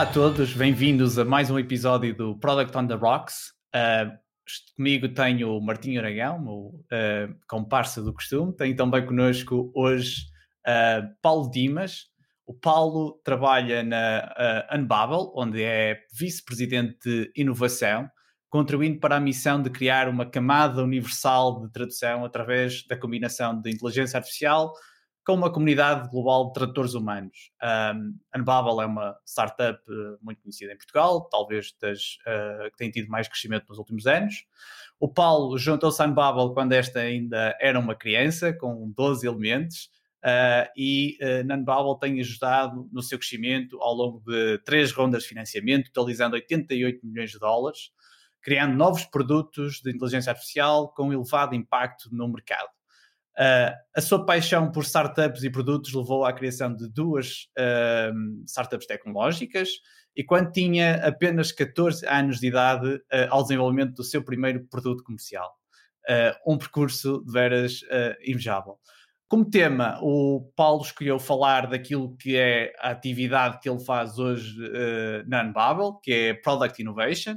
Olá a todos, bem-vindos a mais um episódio do Product on the Rocks. Uh, comigo tenho o Martinho Aragão, o uh, comparsa do costume. Tenho também connosco hoje uh, Paulo Dimas. O Paulo trabalha na uh, onde é vice-presidente de inovação, contribuindo para a missão de criar uma camada universal de tradução através da combinação de inteligência artificial com uma comunidade global de tradutores humanos. Um, Unbubble é uma startup uh, muito conhecida em Portugal, talvez das, uh, que tem tido mais crescimento nos últimos anos. O Paulo juntou-se à Unbubble quando esta ainda era uma criança, com 12 elementos, uh, e uh, na Unbubble tem ajudado no seu crescimento ao longo de três rondas de financiamento, totalizando 88 milhões de dólares, criando novos produtos de inteligência artificial com elevado impacto no mercado. Uh, a sua paixão por startups e produtos levou à criação de duas uh, startups tecnológicas e quando tinha apenas 14 anos de idade uh, ao desenvolvimento do seu primeiro produto comercial. um percurso de veras invejável. Como tema, o Paulo escolheu falar daquilo que é a atividade que ele faz hoje na Unbubble, que é Product Innovation.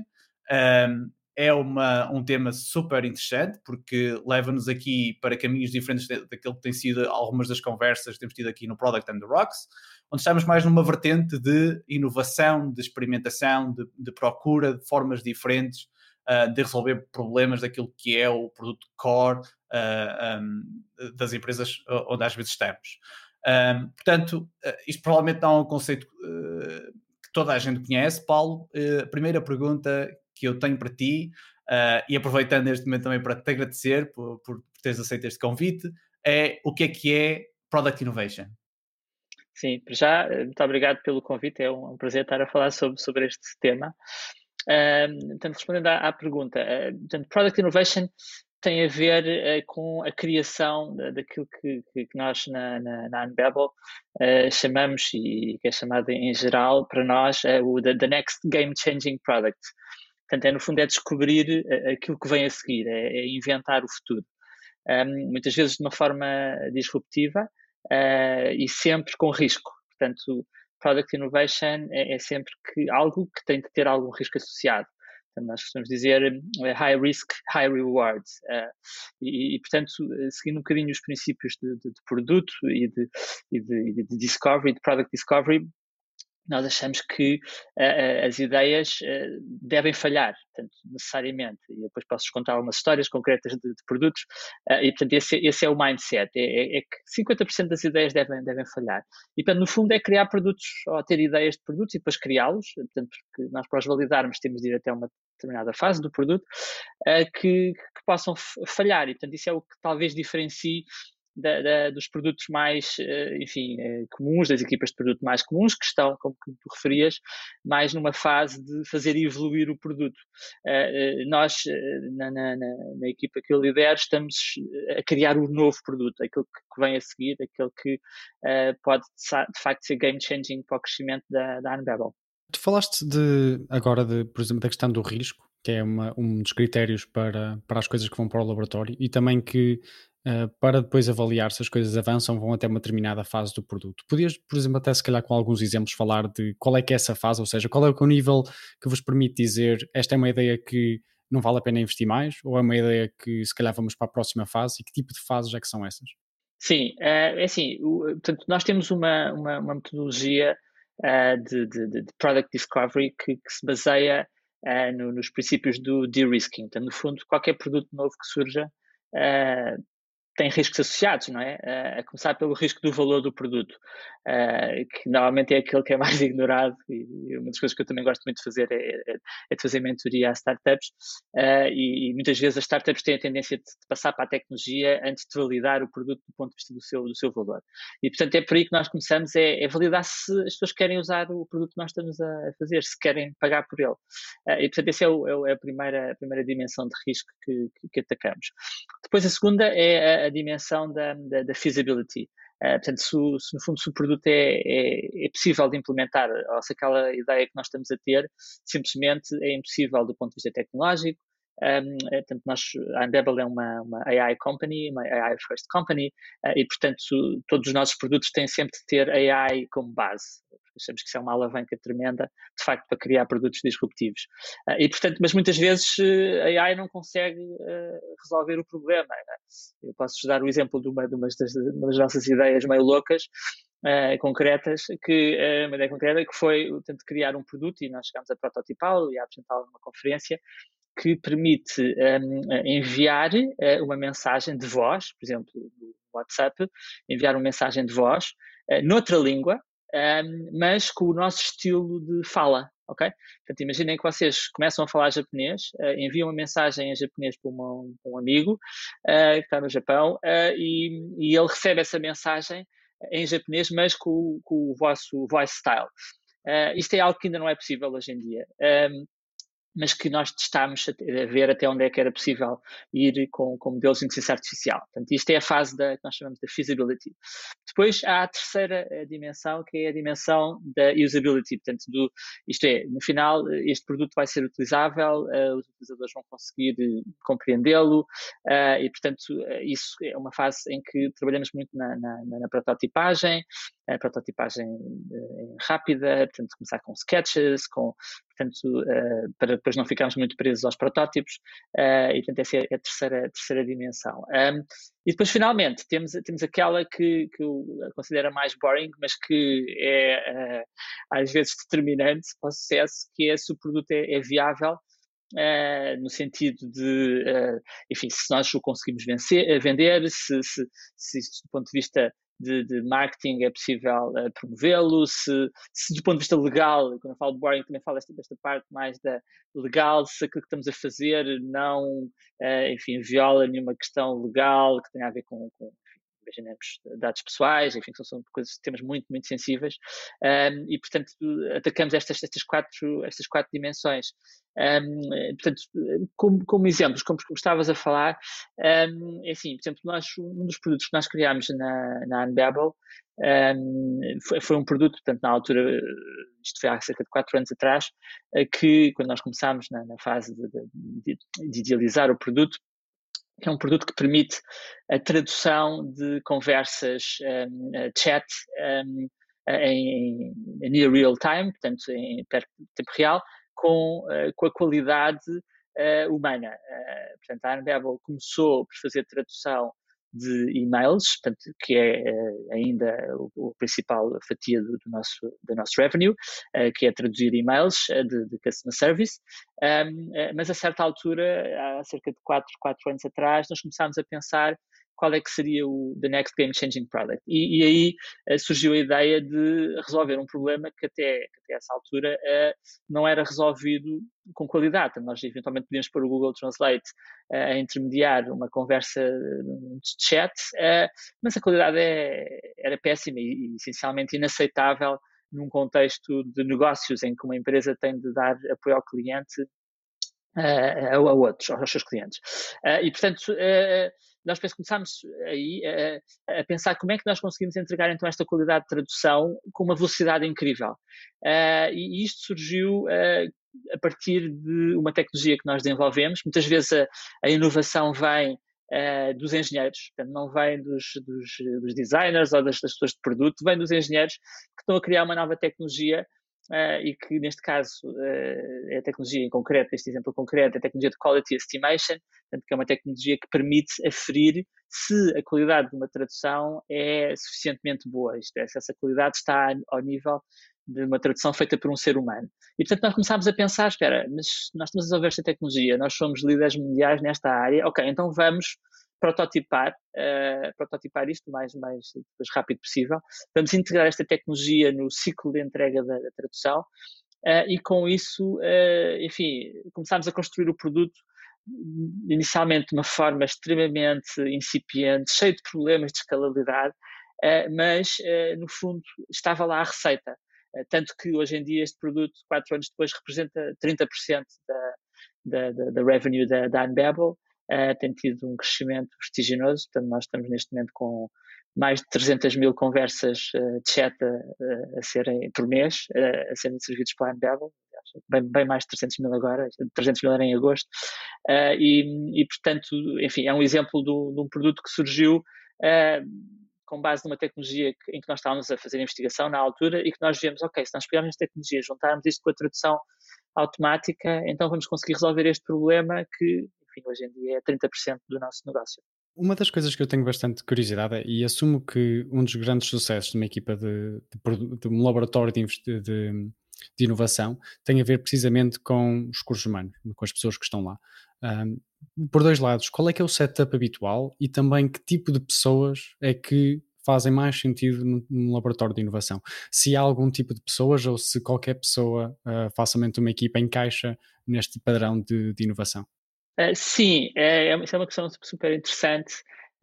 Um, é uma, um tema super interessante porque leva-nos aqui para caminhos diferentes daquilo que tem sido algumas das conversas que temos tido aqui no Product and the Rocks, onde estamos mais numa vertente de inovação, de experimentação, de, de procura de formas diferentes uh, de resolver problemas daquilo que é o produto core uh, ah, um, das empresas onde às vezes estamos. Um, portanto, uh, isto provavelmente não é um conceito que toda a gente conhece. Paulo, a primeira pergunta que eu tenho para ti, uh, e aproveitando este momento também para te agradecer por, por teres aceito este convite, é o que é que é Product Innovation? Sim, já, eh, muito obrigado pelo convite, é um, prazer estar a falar sobre, sobre este tema. Uh, portanto, respondendo à, à pergunta, uh, portanto, Product Innovation tem a ver uh, com a criação daquilo que, que, que, nós na, na, na Unbabel uh, chamamos, e que é chamado em geral para nós, uh, o the, the, Next Game Changing Product. Portanto, é no fundo é descobrir eh, aquilo que vem a seguir, é, é inventar o futuro. Um, muitas vezes de uma forma disruptiva uh, e sempre com risco. Portanto, product innovation é, é, sempre que algo que tem de ter algum risco associado. Portanto, nós costumamos dizer uh, high risk, high reward. Uh, e, e, portanto, seguindo um bocadinho os princípios de, de, de produto e de, e de, de discovery, de product discovery, nós achamos que uh, as ideias uh, devem falhar, portanto, necessariamente. E depois posso contar algumas histórias concretas de, de produtos. Uh, e, portanto, esse, esse, é o mindset: é, é, é, que 50% das ideias devem, devem falhar. E, portanto, no fundo, é criar produtos, ou ter ideias de produtos e depois criá-los. Portanto, porque nós, para os validarmos, temos de ir até uma determinada fase do produto que, que possam falhar. E, portanto, isso é o que talvez diferencie da, da, dos produtos mais, eh, enfim, eh, comuns, das equipas de produto mais comuns, que estão, como tu referias, mais numa fase de fazer evoluir o produto. Eh, nós, na, na, na equipa que eu lidero, estamos a criar um novo produto, aquele que vem a seguir, aquele que pode, de facto, ser game-changing para o crescimento da, da Unbabel. Tu falaste de, agora, de, por exemplo, da questão do risco, que é uma, um dos critérios para, para as coisas que vão para o laboratório, e também que uh, para depois avaliar se as coisas avançam, vão até uma determinada fase do produto. Podias, por exemplo, até se calhar com alguns exemplos falar de qual é que é essa fase, ou seja, qual é o nível que vos permite dizer esta é uma ideia que não vale a pena investir mais, ou é uma ideia que se calhar vamos para a próxima fase, e que tipo de fases é que são essas? Sim, eh, é assim, portanto, nós temos uma, uma, uma metodologia uh, de, de, de, Product Discovery que, que se baseia no, nos princípios do de-risking. Então, no fundo, qualquer produto novo que surja tem riscos associados, não é? Uh, a começar pelo risco do valor do produto, uh, que normalmente é aquele que é mais ignorado e, uma das coisas que eu também gosto muito de fazer é, é, é de fazer mentoria a startups uh, e, muitas vezes as startups têm a tendência de, passar para a tecnologia antes de validar o produto do ponto de vista do seu, do seu valor. E portanto é por aí que nós começamos, é, é validar se as pessoas querem usar o produto que nós estamos a fazer, se querem pagar por ele. e portanto essa é, o, é, a, primeira, a primeira dimensão de risco que, que, atacamos. Depois a segunda é a dimensão da, da, da feasibility. Uh, portanto, se, se, no fundo se o produto é, é, é, possível de implementar, ou se aquela ideia que nós estamos a ter simplesmente é impossível do ponto de vista tecnológico. Um, eh, portanto, nós, a Unbabel é uma, uma, AI company, uma AI first company, uh, e portanto todos os nossos produtos têm sempre de ter AI como base. Achamos que isso é uma alavanca tremenda, de facto, para criar produtos disruptivos. Uh, e, portanto, mas muitas vezes a AI não consegue resolver o problema. Né? Eu posso-vos dar o exemplo de uma, de, uma das, de uma das nossas ideias meio loucas, Uh, concretas, que uh, uma ideia concreta que foi tentar criar um produto e nós chegámos a prototipá-lo e a apresentá-lo numa conferência que permite um, enviar uh, uma mensagem de voz, por exemplo, no WhatsApp, enviar uma mensagem de voz noutra língua, um, mas com o nosso estilo de fala, ok? Portanto, imaginem que vocês começam a falar japonês, uh, enviam uma mensagem em japonês para, uma, um amigo que está no Japão e, e, ele recebe essa mensagem em japonês, mas com, com o vosso voice style. isto é algo que ainda não é possível hoje em dia. Um, mas que nós testámos a, ver até onde é que era possível ir com, com modelos de inteligência artificial. Portanto, isto é a fase da, que nós chamamos de feasibility. Depois há a terceira eh, dimensão, que é a dimensão da usability. Portanto, do, isto é, no final, este produto vai ser utilizável, uh, os utilizadores vão conseguir uh, compreendê-lo, uh, e, portanto, isso é uma fase em que trabalhamos muito na, na, na prototipagem, a prototipagem rápida, portanto, começar com sketches, com, portanto, uh, para depois não ficarmos muito presos aos protótipos, uh, e portanto essa é a terceira, a terceira dimensão. E depois, finalmente, temos, temos aquela que, que eu considero mais boring, mas que é uh, às vezes determinante para o sucesso, que é se o produto é, é viável, Uh, no sentido de, uh, enfim, se nós o conseguimos vencer, vender, se, se, se, do ponto de vista de, de marketing é possível uh, promovê-lo, se, se, do ponto de vista legal, quando eu falo de boring também falo desta, desta parte mais da legal, se aquilo que estamos a fazer não, uh, enfim, viola nenhuma questão legal que tenha a ver com, com imaginemos dados pessoais, enfim, são, são coisas, temas muito, muito sensíveis, um, e portanto atacamos estas, estas, quatro, estas quatro dimensões. Um, portanto, como, como exemplos, como, como estavas a falar, um, é assim, por exemplo, nós, um dos produtos que nós criámos na, na Unbabel um, foi, foi, um produto, portanto, na altura, isto foi há cerca de quatro anos atrás, que quando nós começámos na, na fase de, de, de, idealizar o produto, que é um produto que permite a tradução de conversas um, chat um, em, em, near real time, portanto em tempo real, com, uh, com a qualidade uh, humana. Uh, portanto, a Unbabel começou por fazer tradução de e-mails, portanto, que é uh, ainda o, principal fatia do, do, nosso, do nosso revenue, uh, que é traduzir e-mails uh, de, de, customer service. Um, mas a certa altura, há cerca de 4, 4 anos atrás, nós começámos a pensar qual é que seria o the next game changing product. E, e aí uh, surgiu a ideia de resolver um problema que até, até essa altura uh, não era resolvido com qualidade. Nós eventualmente podíamos pôr o Google Translate uh, a intermediar uma conversa de chat, mas a qualidade é, era péssima e, essencialmente inaceitável num contexto de negócios em que uma empresa tem de dar apoio ao cliente a, a outros, aos seus clientes. e, portanto, nós depois começámos aí a, a, pensar como é que nós conseguimos entregar então esta qualidade de tradução com uma velocidade incrível. Uh, e isto surgiu uh, a partir de uma tecnologia que nós desenvolvemos. Muitas vezes a, a inovação vem uh, dos engenheiros, não vem dos, dos, dos designers ou das, das pessoas de produto, vem dos engenheiros que estão a criar uma nova tecnologia Uh, e que neste caso uh, é a tecnologia em concreto, este exemplo concreto, é a tecnologia de Quality Estimation, portanto, que é uma tecnologia que permite aferir se a qualidade de uma tradução é suficientemente boa, isto é, se essa qualidade está ao nível de uma tradução feita por um ser humano. E portanto nós começámos a pensar, espera, mas nós estamos a desenvolver esta tecnologia, nós somos líderes mundiais nesta área, ok, então vamos prototipar, uh, prototipar isto o mais, mais, mais rápido possível. Vamos integrar esta tecnologia no ciclo de entrega da, da tradução uh, e com isso, uh, enfim, começámos a construir o produto inicialmente de uma forma extremamente incipiente, cheio de problemas de escalabilidade, mas no fundo estava lá a receita. Tanto que hoje em dia este produto, quatro anos depois, representa 30% da, da, da, revenue da, da Unbabel uh, tem tido um crescimento vertiginoso. Portanto, nós estamos neste momento com mais de 300 mil conversas uh, de chat a, a, serem por mês, uh, a serem servidos pela Unbevel, bem, bem mais de 300 mil agora, 300 mil era em agosto, e, e, portanto, enfim, é um exemplo do, de um produto que surgiu com base numa tecnologia em que nós estávamos a fazer investigação na altura e que nós vemos, ok, se nós pegarmos esta tecnologia, juntarmos isto com a tradução automática, então vamos conseguir resolver este problema que, hoje em dia é 30% do nosso negócio. Uma das coisas que eu tenho bastante curiosidade é, e assumo que um dos grandes sucessos de uma equipa de, de, de um laboratório de, de, de, inovação tem a ver precisamente com os recursos humanos, com as pessoas que estão lá. Um, por dois lados, qual é que é o setup habitual e também que tipo de pessoas é que fazem mais sentido num laboratório de inovação? Se há algum tipo de pessoas ou se qualquer pessoa, uh, facilmente uma equipa, encaixa neste padrão de inovação? Uh, sim, é, é, isso é uma questão super interessante.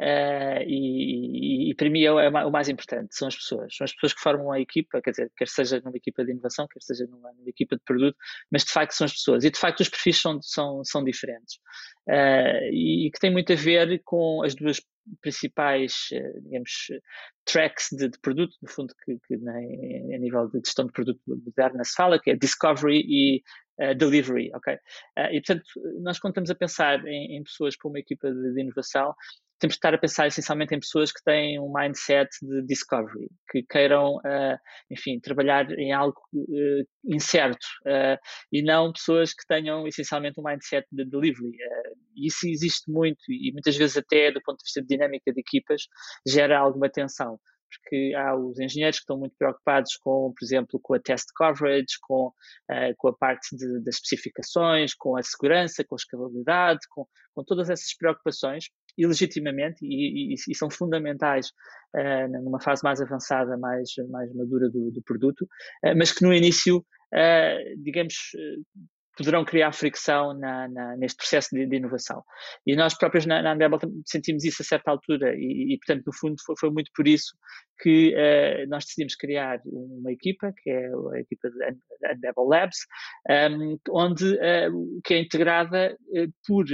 Uh, e, e, e, para mim é, é, o mais importante, são as pessoas. São as pessoas que formam a equipa, quer dizer, quer seja numa equipa de inovação, quer seja numa, numa equipa de produto, mas de facto são as pessoas. E de facto os perfis são, são, são diferentes. Uh, e que tem muito a ver com as duas principais, digamos, tracks de, de, produto, no fundo, que, que a nível de gestão de produto moderna se fala, que é discovery e uh, delivery, ok? e portanto, nós quando estamos a pensar em, em pessoas para uma equipa de, de inovação, temos que estar a pensar essencialmente em pessoas que têm um mindset de discovery, que queiram, uh, enfim, trabalhar em algo uh, incerto uh, e não pessoas que tenham essencialmente um mindset de delivery. isso existe muito e muitas vezes até do ponto de vista de dinâmica de equipas gera alguma tensão porque há os engenheiros que estão muito preocupados com, por exemplo, com a test coverage, com, uh, com a parte de, das especificações, com a segurança, com a escalabilidade, com, com todas essas preocupações, e legitimamente, e, e, e são fundamentais uh, numa fase mais avançada, mais, mais madura do, do produto, uh, mas que no início, digamos, poderão criar fricção na, na, neste processo de, de, inovação. E nós próprios na, na Unbabel sentimos isso a certa altura e, e portanto, no fundo, foi, foi, muito por isso que uh, nós decidimos criar uma equipa, que é a equipa de Unbabel Labs, um, ehm, onde, uh, que é integrada uh, por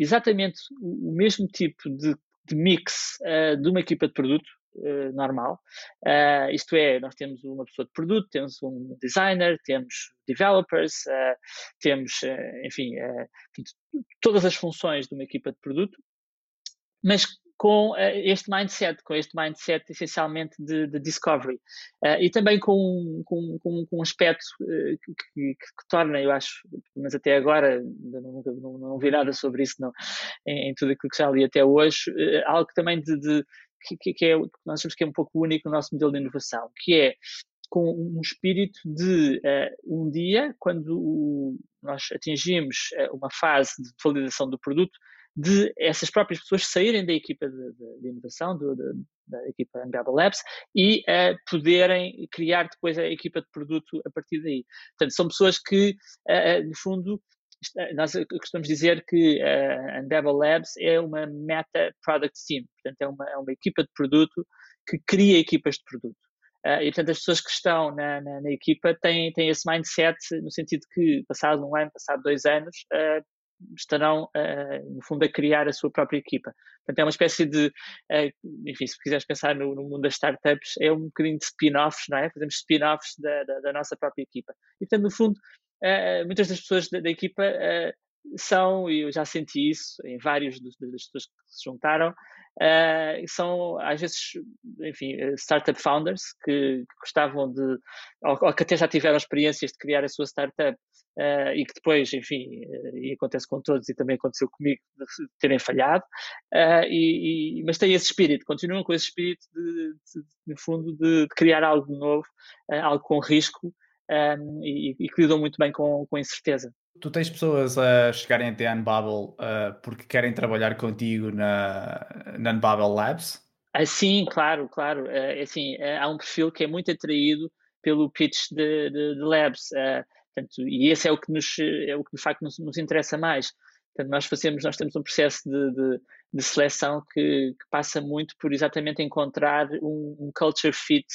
exatamente o mesmo tipo de, de mix de uma equipa de produto, uh, normal. Uh, isto é, nós temos uma pessoa de produto, temos um designer, temos developers, uh, temos, enfim, todas as funções de uma equipa de produto, mas com uh, este mindset, com este mindset essencialmente de, de discovery. Uh, e também com, com, com, com um aspecto uh, que, que, que, torna, eu acho, mas até agora não, não, não vi nada sobre isso não, em, em, tudo aquilo que já li até hoje, algo também de, de que, que, é, que nós achamos que é um pouco único no nosso modelo de inovação, que é com um espírito de uh, um dia, quando o, nós atingimos uh, uma fase de validação do produto, de essas próprias pessoas saírem da equipa de, de, de inovação, do, de, da equipa Unbearable Labs, e uh, poderem criar depois a equipa de produto a partir daí. Portanto, são pessoas que, no fundo, nós costumamos dizer que a uh, Endeavor Labs é uma meta product team, portanto é uma, é uma equipa de produto que cria equipas de produto. Uh, e portanto as pessoas que estão na, na, na, equipa têm, têm esse mindset no sentido que passado um ano, passado dois anos, uh, estarão, uh, no fundo, a criar a sua própria equipa. Portanto, é uma espécie de, enfim, se quiseres pensar no, no, mundo das startups, é um bocadinho de spin-offs, não é? Fazemos spin-offs da, da, da, nossa própria equipa. E, portanto, no fundo, uh, muitas das pessoas da, da equipa uh, são, e eu já senti isso em vários das pessoas que se juntaram, uh, são às vezes, enfim, startup founders que, que gostavam de, ou, ou, que até já tiveram experiências de criar a sua startup uh, e que depois, enfim, uh, e acontece com todos e também aconteceu comigo, de terem falhado, e, e, mas têm esse espírito, continuam com esse espírito de, de, de no fundo, de, de, criar algo novo, algo com risco, um, e, e, que lidam muito bem com, com a incerteza. Tu tens pessoas a chegarem até a Unbubble uh, porque querem trabalhar contigo na, na Unbubble Labs? Ah, sim, claro, claro. Uh, assim, uh, há um perfil que é muito atraído pelo pitch de, de, de Labs. Uh, portanto, e esse é o que nos, é o que de facto nos, nos interessa mais. Portanto, nós fazemos, nós temos um processo de, de, de seleção que, que, passa muito por exatamente encontrar um, um culture fit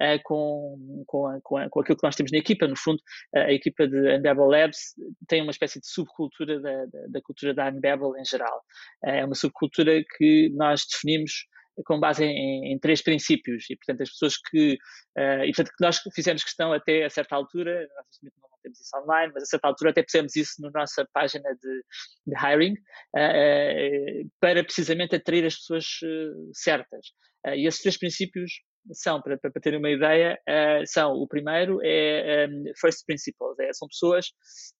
uh, com, com, com, aquilo que nós temos na equipa. No fundo, a equipa de Unbabel Labs tem uma espécie de subcultura da, da, cultura da Unbabel em geral. Eh, é uma subcultura que nós definimos com base em, em, três princípios e portanto as pessoas que uh, e portanto que nós fizemos questão até a certa altura não temos isso online, mas a certa altura até pusemos isso na nossa página de, de hiring uh, para precisamente atrair as pessoas certas. e esses três princípios são, para, para terem uma ideia, uh, são, o primeiro é um, first principles, é, são pessoas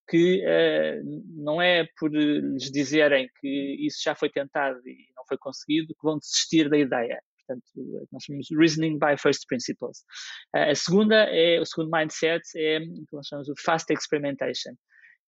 que uh, não é por lhes dizerem que isso já foi tentado e não foi conseguido que vão desistir da ideia. Portanto, nós chamamos reasoning by first principles. Uh, a segunda é, o segundo mindset é o que nós chamamos o fast experimentation.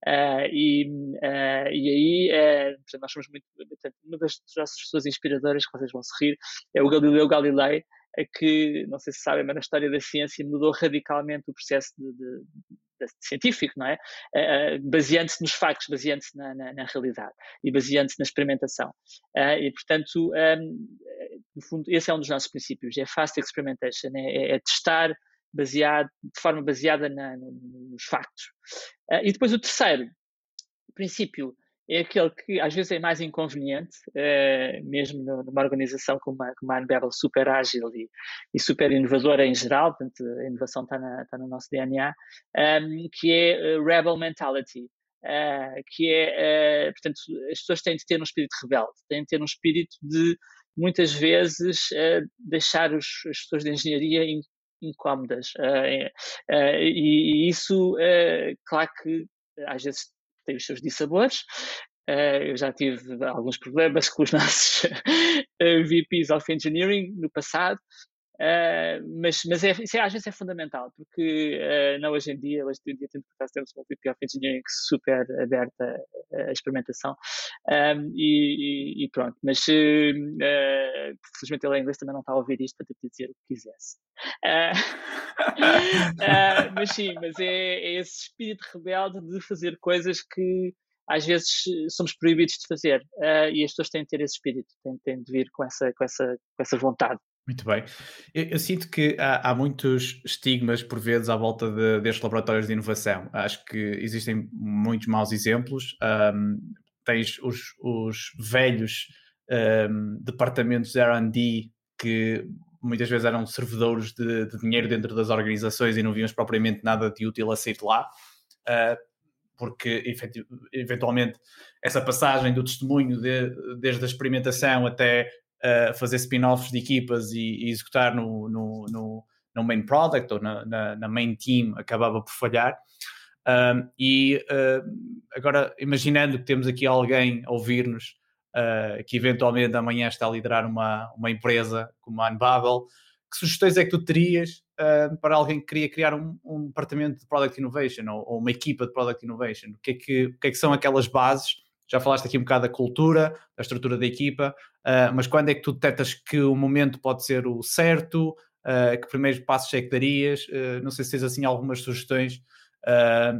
Uh, e, uh, e aí, uh, nós somos muito. Portanto, uma das nossas pessoas inspiradoras, que vocês vão se rir, é o Galileu Galilei, que, não sei se sabem, mas na história da ciência mudou radicalmente o processo de, de, de científico, não é? Uh, baseando-se nos factos, baseando-se na, na, na, realidade e baseando-se na experimentação. Uh, e, portanto, um, no fundo, esse é um dos nossos princípios, é fast experimentation, é, é, é testar baseado, de forma baseada na, nos factos. E depois o terceiro princípio é aquele que às vezes é mais inconveniente, uh, mesmo numa organização como a, como a super ágil e, e, super inovadora em geral, portanto a inovação está, no nosso DNA, um, ehm, que é uh, Rebel Mentality. Uh, que é, portanto, as pessoas têm de ter um espírito rebelde, têm de ter um espírito de, muitas vezes, deixar os, as pessoas de engenharia incómodas. e, e, isso, claro que às vezes tem os seus dissabores. Uh, eu já tive alguns problemas com os nossos VPs of Engineering no passado, Uh, mas mas é, isso é, às vezes é fundamental, porque uh, não hoje em dia, hoje em dia temos uma of Engineering super aberta à experimentação um, e, e, pronto, mas uh, felizmente ele em inglês também não está a ouvir isto para te dizer o que quisesse. mas sim, mas é, é esse espírito rebelde de fazer coisas que às vezes somos proibidos de fazer uh, e as pessoas têm de ter esse espírito, têm, têm, de vir com essa, com essa, com essa vontade. Muito bem. Eu, eu sinto que há, há, muitos estigmas, por vezes, à volta de, destes laboratórios de inovação. Acho que existem muitos maus exemplos. Um, tens os, os velhos um, departamentos de RD que muitas vezes eram servidores de, de, dinheiro dentro das organizações e não viam propriamente nada de útil a sair de lá. Uh, porque eventualmente essa passagem do testemunho de, desde a experimentação até uh, fazer spin-offs de equipas e, e executar no, no, no, no, main product ou na, na, na, main team acabava por falhar. Um, e uh, agora, imaginando que temos aqui alguém a ouvir-nos uh, que eventualmente amanhã está a liderar uma, uma empresa como a Unbubble, que sugestões é que tu terias uh, para alguém que queria criar um, um departamento de Product Innovation ou, ou, uma equipa de Product Innovation? O que, é que, o que é que são aquelas bases já falaste aqui um bocado da cultura, da estrutura da equipa, uh, mas quando é que tu detectas que o momento pode ser o certo? Uh, que primeiros passos é que darias? Uh, não sei se tens assim algumas sugestões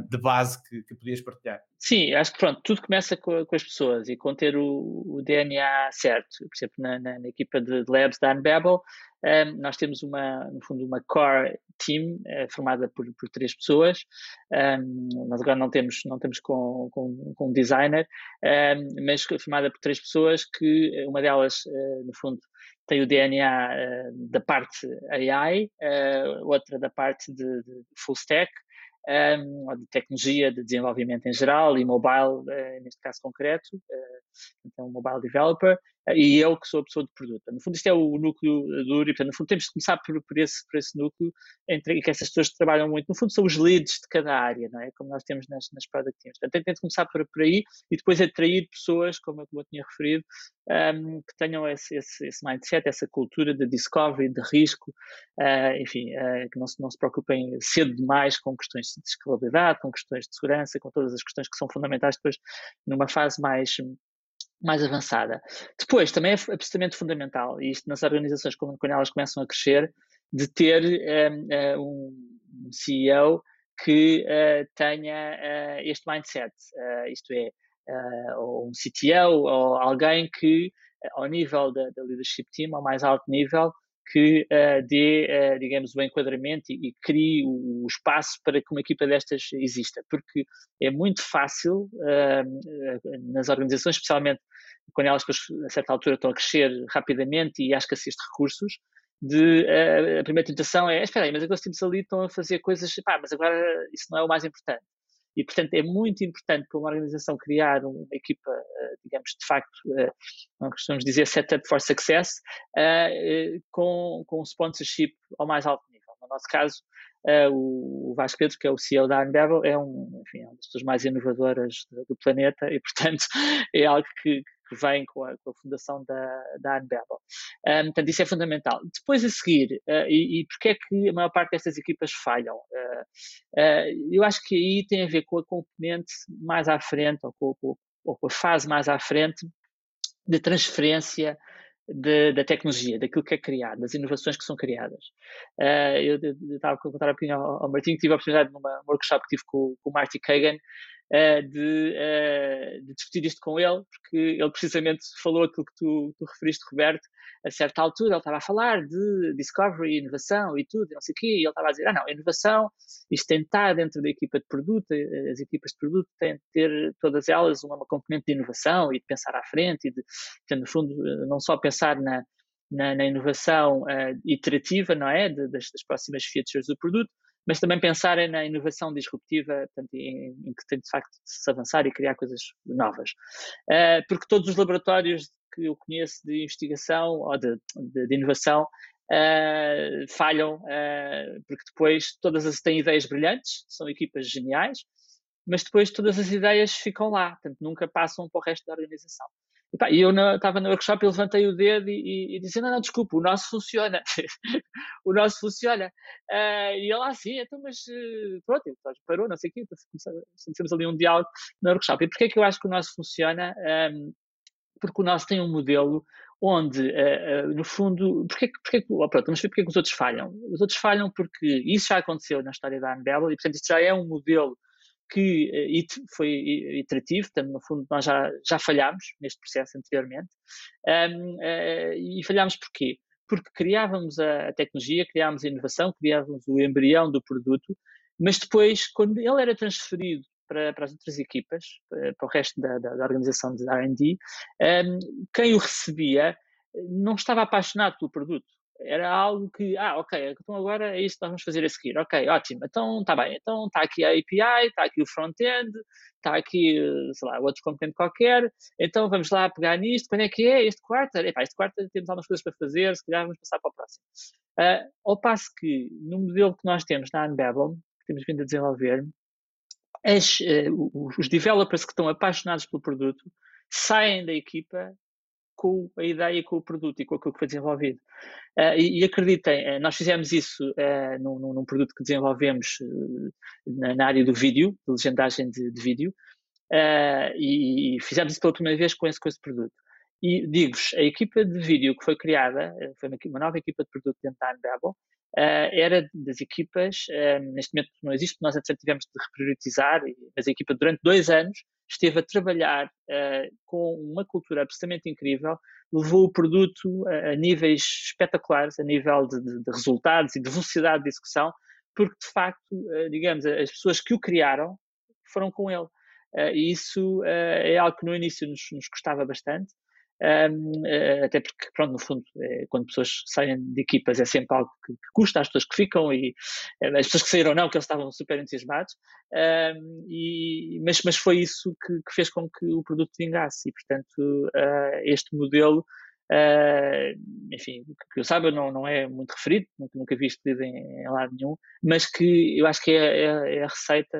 de base que, que podias partilhar. Sim, acho que pronto, tudo começa com, com as pessoas e com ter o, o DNA certo. Por exemplo, na, na, na equipa de, labs da Unbabel, um, nós temos uma, no fundo, uma core team uh, formada por, por três pessoas. Um, nós agora não temos, não temos com, com, com um designer, um, mas formada por três pessoas que uma delas, uh, no fundo, tem o DNA uh, da parte AI, outra da parte de, de full stack um, de tecnologia, de desenvolvimento em geral e mobile, uh, neste caso concreto, uh, então mobile developer, e eu que sou a pessoa de produto. No fundo, isto é o núcleo do Uri, no fundo, temos de começar por, por, esse, por esse núcleo, entre, que essas pessoas trabalham muito. No fundo, são os leads de cada área, não é? Como nós temos nas, nas product teams. Portanto, tem de começar por, por aí e depois atrair pessoas, como como eu tinha referido, um, que tenham esse, esse, esse, mindset, essa cultura de discovery, de risco, uh, enfim, uh, que não se, não se preocupem cedo demais com questões de escalabilidade, com questões de segurança, com todas as questões que são fundamentais depois numa fase mais mais avançada. Depois, também é absolutamente fundamental, e isto nas organizações, quando, quando elas começam a crescer, de ter um, um CEO que uh, tenha este mindset, isto é, ou um CTO, ou alguém que, ao nível da, da leadership team, ao mais alto nível, que uh, dê, uh, digamos, o enquadramento e, e, crie o, o, espaço para que uma equipa destas exista. Porque é muito fácil, uh, nas organizações, especialmente quando elas, a certa altura, estão a crescer rapidamente e há escassez de recursos, de, a primeira tentação é, espera aí, mas aqueles tipos ali estão a fazer coisas, pá, mas agora isso não é o mais importante. E, portanto, é muito importante para uma organização criar uma equipa, digamos, de facto, não costumamos dizer setup for success, com, com sponsorship ao mais alto nível. No nosso caso, o Vasco Pedro, que é o CEO da Unbevel, é um, enfim, é uma das pessoas mais inovadoras do, do planeta e, portanto, é algo que, que vem com a, com a, fundação da, da Unbevel. Um, portanto, isso é fundamental. Depois a seguir, uh, e, e porque é que a maior parte destas equipas falham? Uh, eu acho que aí tem a ver com a componente mais à frente, ou com, ou com a fase mais à frente, de transferência de, da tecnologia, daquilo que é criado, das inovações que são criadas. Uh, eu, estava a contar a opinião ao, ao Martim, tive a oportunidade numa workshop que tive com, com o Marty Kagan, uh, de, uh, de, discutir isto com ele, porque ele precisamente falou aquilo que tu, tu referiste, Roberto, a certa altura ele estava a falar de discovery, inovação e tudo, não sei o quê, e ele estava a dizer, ah não, inovação, isto tem de estar dentro da equipa de produto, as equipas de produto têm de ter todas elas uma, uma componente de inovação e de pensar à frente e de, de no fundo, não só pensar na, na, na inovação uh, iterativa, não é, de, das, das próximas features do produto, mas também pensarem na inovação disruptiva, portanto, em, em, que tem de facto de se avançar e criar coisas novas. Uh, porque todos os laboratórios que eu conheço de investigação ou de, de, de inovação uh, falham, uh, porque depois todas as têm ideias brilhantes, são equipas geniais, mas depois todas as ideias ficam lá, portanto, nunca passam para o resto da organização. E eu estava no workshop e levantei o dedo e, e, e disse: Não, não, desculpa, o nosso funciona. o nosso funciona. Uh, e ele assim, então, mas uh, pronto, parou, não sei o quê. Começamos ali um diálogo no workshop. E porquê é que eu acho que o nosso funciona? Um, porque o nosso tem um modelo onde, uh, no fundo, porque, porque, oh, pronto, vamos ver porque é que os outros falham. Os outros falham porque isso já aconteceu na história da Anbela e, portanto, isto já é um modelo que uh, foi iterativo, portanto, no fundo, nós já, já falhámos neste processo anteriormente. Um, uh, eh, e falhámos porquê? Porque criávamos a, a tecnologia, criávamos a inovação, criávamos o embrião do produto, mas depois, quando ele era transferido para, para as outras equipas, para, para o resto da, da, da organização de RD, um, quem o recebia não estava apaixonado pelo produto era algo que, ah, ok, então agora é isso que nós vamos fazer a seguir. Ok, ótimo, então está bem, então está aqui a API, está aqui o front-end, está aqui, sei lá, outro componente qualquer, então vamos lá pegar nisto, quando é que é este quarto? Epá, este quarto temos algumas coisas para fazer, se calhar vamos passar para o próximo. Uh, ao passo que, no modelo que nós temos na Unbabel, que temos vindo a desenvolver, as, uh, os developers que estão apaixonados pelo produto saem da equipa com a ideia, com o produto e com aquilo que foi desenvolvido. Uh, e, e, acreditem, uh, nós fizemos isso uh, num, num, produto que desenvolvemos na, na, área do vídeo, de legendagem de, de vídeo, e, e, fizemos isso pela primeira vez com esse, com esse produto. E digo-vos, a equipa de vídeo que foi criada, foi uma, uma, nova equipa de produto dentro da Unbabel, era das equipas, neste momento não existe, nós até tivemos de reprioritizar, mas a equipa durante dois anos esteve a trabalhar uh, com uma cultura absolutamente incrível, levou o produto a, a níveis espetaculares, a nível de, de, de, resultados e de velocidade de execução, porque de facto, uh, digamos, as pessoas que o criaram foram com ele. Uh, e isso é algo que no início nos, nos custava bastante, eh, até porque, pronto, no fundo, é, quando pessoas saem de equipas é sempre algo que, custa às pessoas que ficam e é, as pessoas que saíram não, que eles estavam super entusiasmados, e, mas, mas foi isso que, que, fez com que o produto vingasse e, portanto, uh, este modelo, uh, enfim, que eu saiba não, não é muito referido, nunca, nunca vi isto em, em lado nenhum, mas que eu acho que é, é, é a receita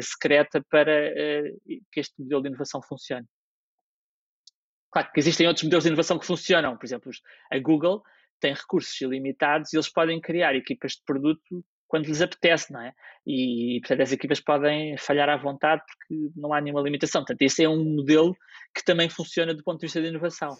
secreta para que este modelo de inovação funcione. Claro que existem outros modelos de inovação que funcionam. Por exemplo, a Google tem recursos ilimitados e eles podem criar equipas de produto quando lhes apetece, não é? E, portanto, as equipas podem falhar à vontade porque não há nenhuma limitação. Portanto, esse é um modelo que também funciona do ponto de vista da inovação.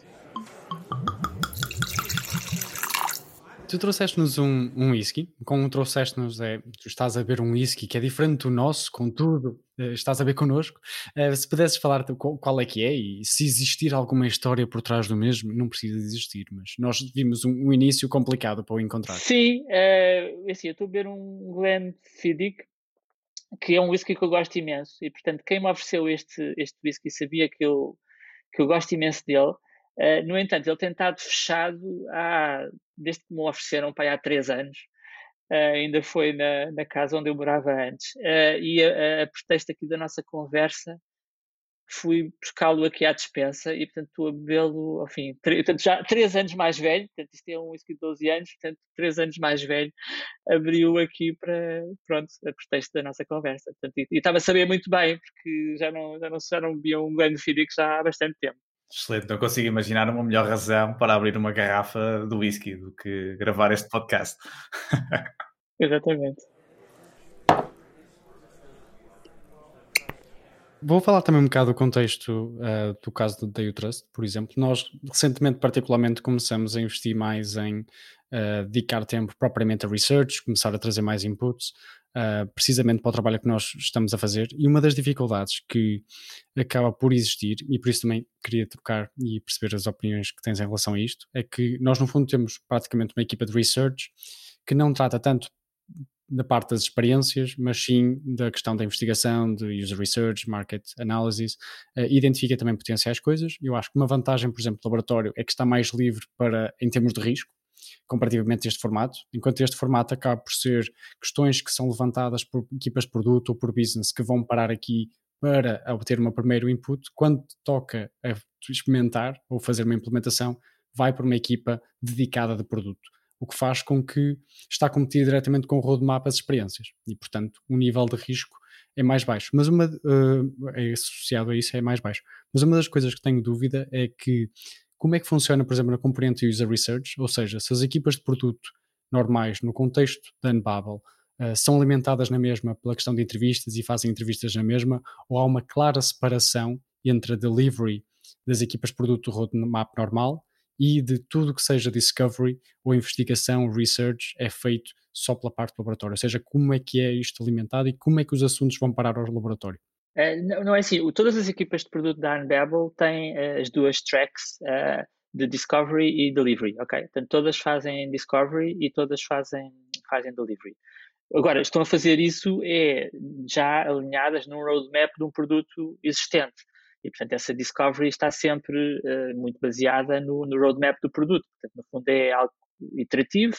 Tu trouxeste-nos um, um whisky, como trouxeste-nos, é, tu estás a ver um whisky que é diferente do nosso, contudo, eh, estás a ver connosco. Uh, se pudesses falar qual, é que é e se existir alguma história por trás do mesmo, não precisa existir, mas nós vimos um, início complicado para o encontrar. Sim, uh, assim, eu estou a ver um Glen Fiddick, que é um whisky que eu gosto imenso, e portanto, quem me ofereceu este, este whisky sabia que eu, que eu gosto imenso dele. Uh, no entanto, ele tem estado fechado há, desde que me ofereceram para há três anos. ainda foi na, na casa onde eu morava antes. e a, a pretexto aqui da nossa conversa, fui buscá-lo aqui à dispensa e, portanto, estou a bebê-lo, enfim, portanto, já três anos mais velho, portanto, isto é um whisky de 12 anos, portanto, três anos mais velho, abriu aqui para, pronto, a pretexto da nossa conversa. Portanto, e, estava a saber muito bem, porque já não, já não, já não bebia um grande Phoenix já há bastante tempo. Excelente, não consigo imaginar uma melhor razão para abrir uma garrafa do whisky do que gravar este podcast. Exatamente. Vou falar também um bocado do contexto uh, do caso do Day Trust, por exemplo. Nós, recentemente, particularmente, começamos a investir mais em uh, dedicar tempo propriamente a research, começar a trazer mais inputs, uh, precisamente para o trabalho que nós estamos a fazer. E uma das dificuldades que acaba por existir, e por isso também queria trocar e perceber as opiniões que tens em relação a isto, é que nós, no fundo, temos praticamente uma equipa de research que não trata tanto da parte das experiências, mas sim da questão da investigação, de user research, market analysis, uh, identifica também potenciais coisas. Eu acho que uma vantagem, por exemplo, do laboratório é que está mais livre para, em termos de risco, comparativamente a este formato, enquanto este formato acaba por ser questões que são levantadas por equipas de produto ou por business que vão parar aqui para obter uma primeiro input, quando toca a experimentar ou fazer uma implementação, vai para uma equipa dedicada de produto o que faz com que está competido diretamente com o roadmap as experiências e, portanto, o nível de risco é mais baixo. Mas uma uh, é associado a isso é mais baixo. Mas uma das coisas que tenho dúvida é que como é que funciona, por exemplo, na componente user research, ou seja, se as equipas de produto normais no contexto da Unbubble uh, são alimentadas na mesma pela questão de entrevistas e fazem entrevistas na mesma, ou há uma clara separação entre a delivery das equipas de produto do roadmap normal e de tudo que seja discovery ou investigação, research, é feito só pela parte do laboratório. Ou seja, como é que é isto alimentado e como é que os assuntos vão parar ao laboratório? Uh, não, não, é assim, todas as equipas de produto da Unbabel têm uh, as duas tracks uh, de Discovery e Delivery, ok? Portanto, todas fazem Discovery e todas fazem, fazem Delivery. Agora, estão a fazer isso é já alinhadas num roadmap de um produto existente. E, portanto, essa discovery está sempre uh, muito baseada no, no, roadmap do produto. Portanto, no fundo, é algo iterativo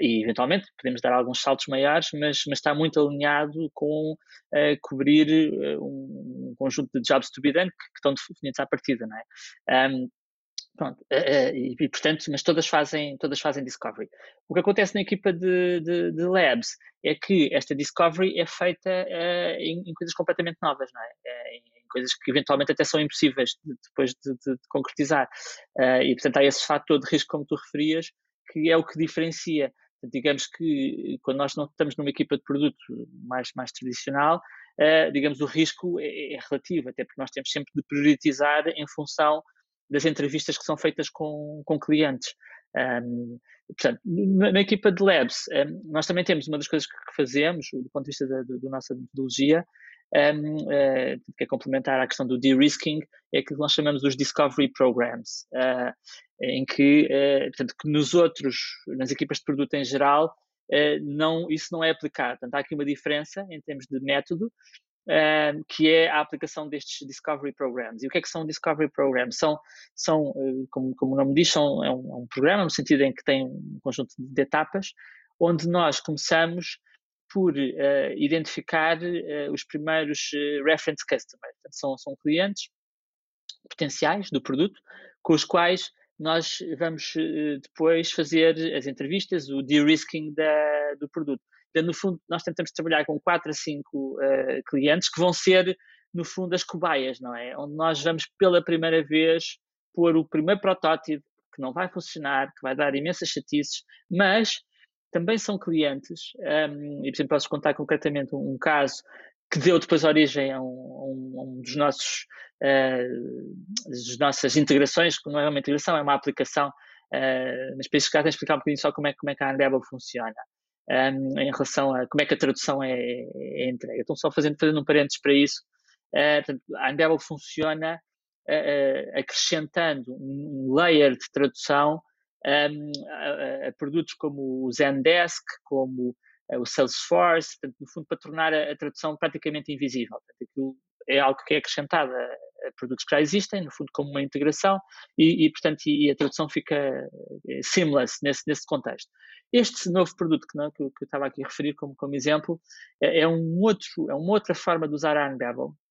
e, eventualmente, podemos dar alguns saltos maiores, mas, mas está muito alinhado com uh, cobrir uh, um, conjunto de jobs to be done que, que estão definidos à partida, não é? Um, Pronto, uh, e, e, portanto, mas todas fazem, todas fazem discovery. O que acontece na equipa de, de, de labs é que esta discovery é feita em, em, coisas completamente novas, não é? Uh, em, coisas que eventualmente até são impossíveis de, depois de, de, de concretizar. e portanto há esse fator de risco, como tu referias, que é o que diferencia. digamos que quando nós não estamos numa equipa de produto mais, mais tradicional, digamos o risco é, é relativo, até porque nós temos sempre de priorizar em função das entrevistas que são feitas com, com clientes. Um, portanto, na, na, equipa de Labs, um, nós também temos uma das coisas que fazemos, do ponto de vista da, da, da nossa metodologia, um, uh, eh, que é complementar à questão do de-risking, é aquilo que nós chamamos dos Discovery Programs, uh, em que, uh, portanto, que nos outros, nas equipas de produto em geral, não, isso não é aplicado. Portanto, há aqui uma diferença em termos de método, que é a aplicação destes Discovery Programs. E o que é que são Discovery Programs? São, são como, como o nome diz, são, é, um, é um programa no sentido em que tem um conjunto de etapas, onde nós começamos por uh, identificar uh, os primeiros reference customers. São, são clientes potenciais do produto com os quais nós vamos depois fazer as entrevistas, o de-risking do produto. Então, no fundo, nós tentamos trabalhar com 4 a 5 uh, eh, clientes que vão ser, no fundo, as cobaias, não é? Onde nós vamos pela primeira vez pôr o primeiro protótipo que não vai funcionar, que vai dar imensas chatices, mas também são clientes, um, e por exemplo, posso contar concretamente um, um caso que deu depois origem a um, a um dos nossos, uh, das nossas integrações, que não é uma integração, é uma aplicação, uh, mas para este caso, explicar um bocadinho só como é, como é que a Andebel funciona um, em relação a como é que a tradução é, é entregue. Então, só fazendo, fazendo um parênteses para isso, uh, portanto, a Andebel funciona uh, acrescentando um layer de tradução um, a, a, produtos como o Zendesk, como uh, o Salesforce, portanto, no fundo, para tornar a, a, tradução praticamente invisível. Portanto, aquilo é algo que é acrescentado a, a produtos que já existem, no fundo como uma integração, e, e portanto e, a tradução fica eh, seamless nesse, nesse contexto. Este novo produto que, não, que, que eu estava aqui a referir como, como exemplo é, é, um outro, é uma outra forma de usar a Unbabel, é,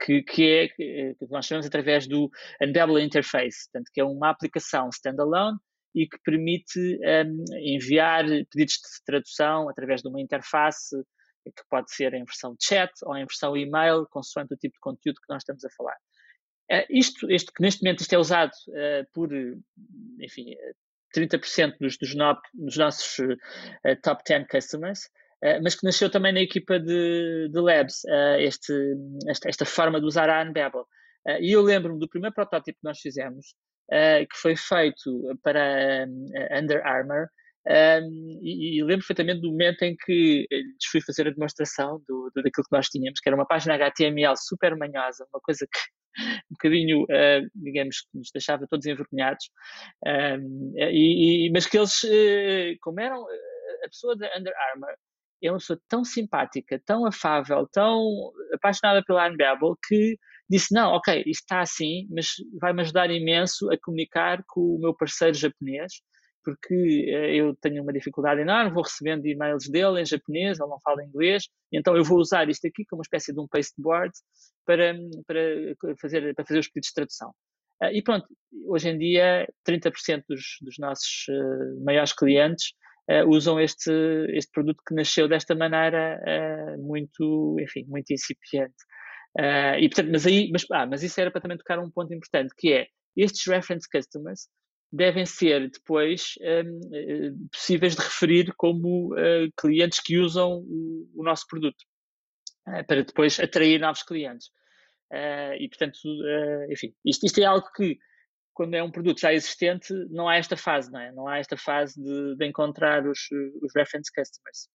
que, que, é que nós chamamos através do Unbabel Interface, portanto, que é uma aplicação standalone e que permite um, enviar pedidos de tradução através de uma interface que pode ser em versão chat ou em versão e-mail, consoante o tipo de conteúdo que nós estamos a falar. Uh, isto, que neste momento isto é usado uh, por, enfim, 30% dos, dos, no, dos nossos uh, top 10 customers, mas que nasceu também na equipa de, de Labs, este, esta, esta, forma de usar a Unbabel. e eu lembro-me do primeiro protótipo que nós fizemos, que foi feito para Under Armour, e, e, lembro perfeitamente do momento em que lhes fui fazer a demonstração do, do, daquilo que nós tínhamos, que era uma página HTML super manhosa, uma coisa que um bocadinho, uh, digamos, que nos deixava todos envergonhados, um, e, mas que eles, uh, como eram a pessoa da Under Armour, é uma pessoa tão simpática, tão afável, tão apaixonada pela Unbabel, que disse, não, ok, isto está assim, mas vai-me ajudar imenso a comunicar com o meu parceiro japonês, porque uh, eu tenho uma dificuldade enorme, vou recebendo e-mails dele em japonês, ele não fala inglês, então eu vou usar isto aqui como uma espécie de um pasteboard para, para, fazer, para fazer os pedidos de tradução. Uh, e pronto, hoje em dia 30% dos, dos nossos uh, maiores clientes usam este, este produto que nasceu desta maneira muito, enfim, muito incipiente. e portanto, mas aí, mas, ah, mas isso era para também tocar um ponto importante, que é estes reference customers devem ser depois um, eh, possíveis de referir como uh, clientes que usam o, o nosso produto, uh, para depois atrair novos clientes. Uh, e, portanto, enfim, isto, isto, é algo que, quando é um produto já existente, não há esta fase, não é? Não há esta fase de, de encontrar os, os reference customers.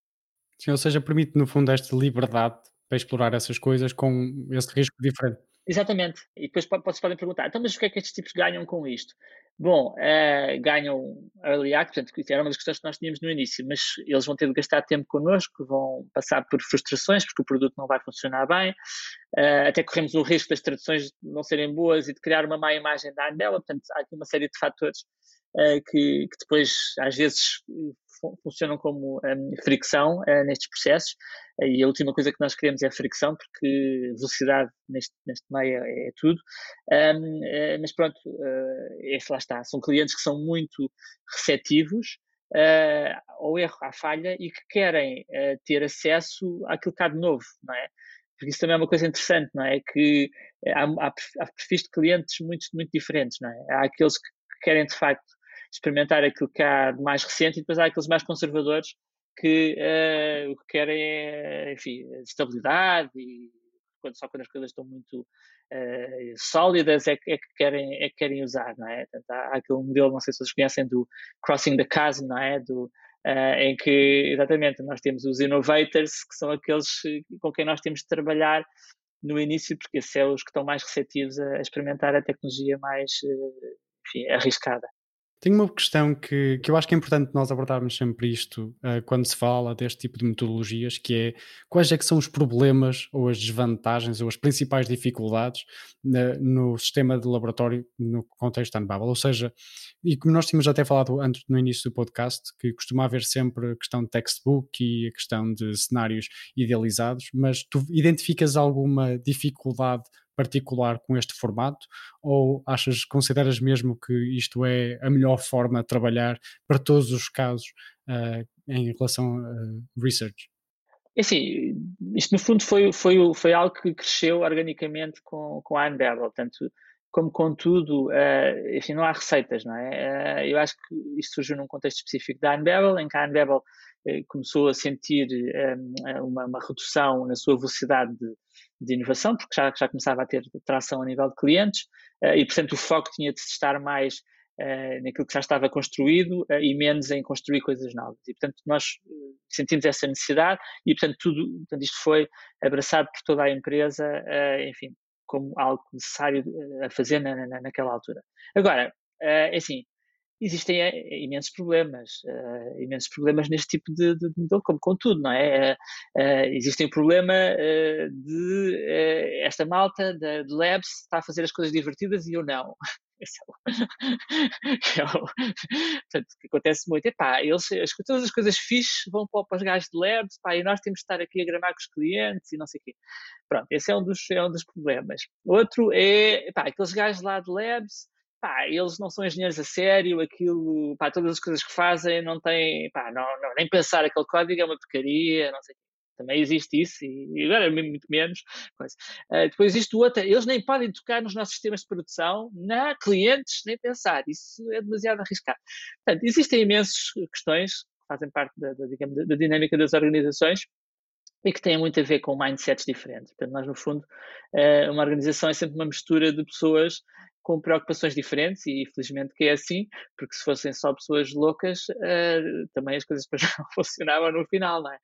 Sim, ou seja, permite, no fundo, esta liberdade para explorar essas coisas com esse risco diferente. Exatamente. E depois vocês podem perguntar, então, mas o que é que estes tipos ganham com isto? Bom, uh, ganham early access, portanto, era uma das questões que nós tínhamos no início, mas eles vão ter de gastar tempo connosco, vão passar por frustrações porque o produto não vai funcionar bem, uh, até corremos o risco das traduções não serem boas e de criar uma má imagem da Andela, portanto, há aqui uma série de fatores uh, que, que, depois, às vezes, funcionam como um, fricção uh, nestes processos uh, e a última coisa que nós queremos é fricção porque velocidade neste, neste meio é, é tudo uh, mas pronto este lá está, são clientes que são muito receptivos ao erro, à falha e que querem ter acesso àquilo que há de novo, não é? Porque isso também é uma coisa interessante, não é? Que há, há perfis de clientes muito, muito diferentes, não é? Há aqueles que querem de facto experimentar aquilo que há de mais recente e depois há aqueles mais conservadores que uh, o que querem é, enfim, estabilidade e quando, só quando as coisas estão muito uh, sólidas é que, é, que querem, é que querem usar, não é? Portanto, há, há aquele modelo, não sei se vocês conhecem, do Crossing the Chasm, não é? Do, uh, em que, exatamente, nós temos os innovators, que são aqueles com quem nós temos de trabalhar no início, porque esses são os que estão mais receptivos a, a experimentar a tecnologia mais enfim, arriscada. Tenho uma questão que, que eu acho que é importante nós abordarmos sempre isto uh, quando se fala deste tipo de metodologias, que é quais é que são os problemas ou as desvantagens ou as principais dificuldades uh, no sistema de laboratório no contexto Unbubble. Ou seja, e como nós tínhamos até falado antes no início do podcast, que costuma haver sempre a questão de textbook e a questão de cenários idealizados, mas tu identificas alguma dificuldade particular com este formato ou achas, consideras mesmo que isto é a melhor forma de trabalhar para todos os casos uh, em relação a research? É assim, isto no fundo foi, foi, foi algo que cresceu organicamente com, com a Unbabel, portanto, como com tudo, uh, enfim, não há receitas, não é? Uh, eu acho que isto surgiu num contexto específico da Unbabel, em que a Unbabel uh, começou a sentir um, uma, uma, redução na sua velocidade de, de inovação, porque já, já começava a ter tração a nível de clientes, e portanto o foco tinha de estar mais naquilo que já estava construído e menos em construir coisas novas. E portanto nós sentimos essa necessidade e portanto tudo, portanto, isto foi abraçado por toda a empresa, enfim, como algo necessário a fazer na, na, naquela altura. Agora, é assim, existem é, imensos problemas, uh, imensos problemas neste tipo de, de, modelo, como com tudo, não é? Uh, uh, existe o problema de esta malta de, de Labs está a fazer as coisas divertidas e eu não. É o, é o, portanto, que acontece muito. Epá, eles, todas as coisas fixes vão para, os gajos de labs, pá, e nós temos de estar aqui a gramar com os clientes e não sei o quê. Pronto, esse é um dos, é um dos problemas. Outro é, epá, aqueles gajos lá de labs, pá, eles não são engenheiros a sério, aquilo, pá, todas as coisas que fazem não têm, pá, não, não, nem pensar aquele código é uma porcaria, não sei também existe isso e agora é muito menos. Uh, depois existe outra, eles nem podem tocar nos nossos sistemas de produção, na clientes, nem pensar, isso é demasiado arriscado. Portanto, existem imensas questões que fazem parte da, da, digamos, da dinâmica das organizações e que têm muito a ver com mindsets diferentes. Portanto, nós, no fundo, uh, uma organização é sempre uma mistura de pessoas com preocupações diferentes e felizmente que é assim, porque se fossem só pessoas loucas, uh, também as coisas não funcionavam no final, não é?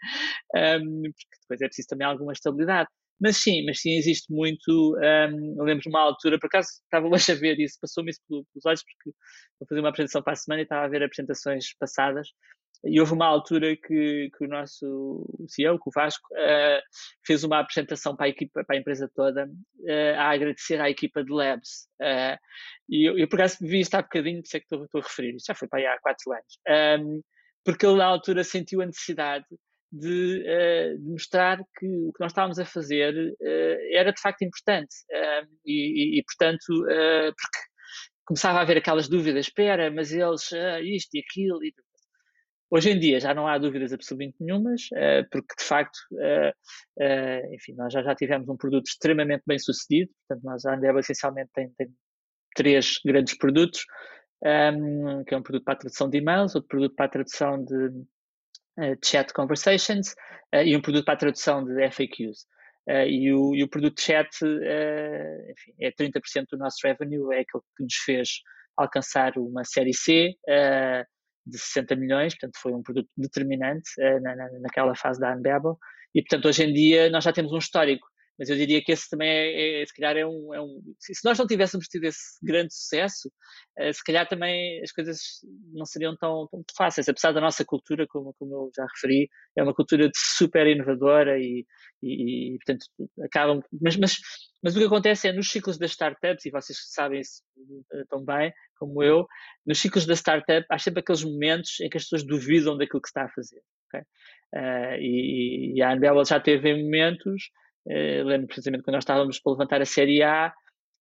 Um, porque depois é preciso também alguma estabilidade. Mas sim, mas sim, existe muito. Um, eu lembro de uma altura, por acaso estava hoje a ver isso, passou-me isso pelos olhos, porque vou fazer uma apresentação para a semana e estava a ver apresentações passadas e houve uma altura que, que o nosso CEO, que o Vasco, uh, fez uma apresentação para a equipa, para a empresa toda, uh, a agradecer à equipa de Labs. Uh, e eu, eu, por acaso, vi isto há bocadinho, sei é que estou, estou a referir, isto já foi para aí há quatro anos. Um, porque ele, na altura, sentiu a necessidade de, de, mostrar que o que nós estávamos a fazer era de facto importante. E, e, portanto, porque começava a haver aquelas dúvidas, espera, mas eles, isto e aquilo, e Hoje em dia já não há dúvidas absolutamente nenhumas, uh, porque de facto, uh, uh, enfim, nós já, tivemos um produto extremamente bem sucedido, portanto, nós a Andeba essencialmente tem, tem três grandes produtos, um, ehm, que é um produto para a tradução de e-mails, outro produto para a tradução de chat conversations e um produto para a tradução de FAQs. E o, e, o, produto chat, enfim, é 30% do nosso revenue, é aquele que nos fez alcançar uma série C, de 60 milhões, portanto foi um produto determinante uh, na, na, naquela fase da Unbabel, e portanto hoje em dia nós já temos um histórico, mas eu diria que esse também é, é se calhar é um, é um, se nós não tivéssemos tido esse grande sucesso, uh, se calhar também as coisas não seriam tão, tão fáceis, apesar da nossa cultura, como, como eu já referi, é uma cultura super inovadora e, e, e portanto acabam, mas, mas mas o que acontece é nos ciclos das startups, e vocês sabem isso uh, tão bem como eu, nos ciclos da startup há sempre aqueles momentos em que as pessoas duvidam daquilo que se está a fazer. Okay? Uh, e, e, a Anbel já teve momentos, uh, lembro precisamente quando nós estávamos para levantar a série A,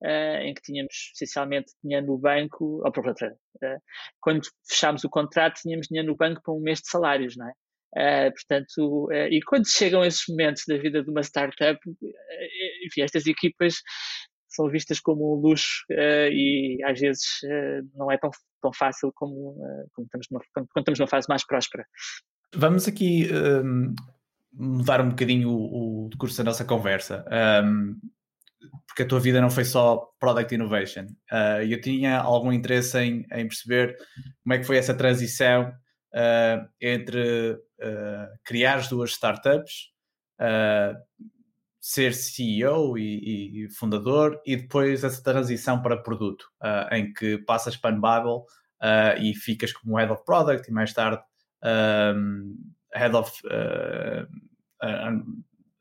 Uh, em que tínhamos essencialmente dinheiro no banco, ou uh, quando fechámos o contrato, tínhamos dinheiro no banco para um mês de salários, não é? Uh, portanto, uh, e quando chegam esses momentos da vida de uma startup, uh, enfim, estas equipas são vistas como um luxo e às vezes não é tão, tão fácil como, como estamos numa, quando, quando, estamos numa fase mais próspera. Vamos aqui um, mudar um bocadinho o, o curso da nossa conversa. Um, porque a tua vida não foi só product innovation. eu tinha algum interesse em, em perceber como é que foi essa transição uh, entre uh, criar as duas startups, uh, ser CEO e, e, fundador, e depois essa transição para produto, em que passas para Unbubble e ficas como Head of Product e mais tarde um, Head of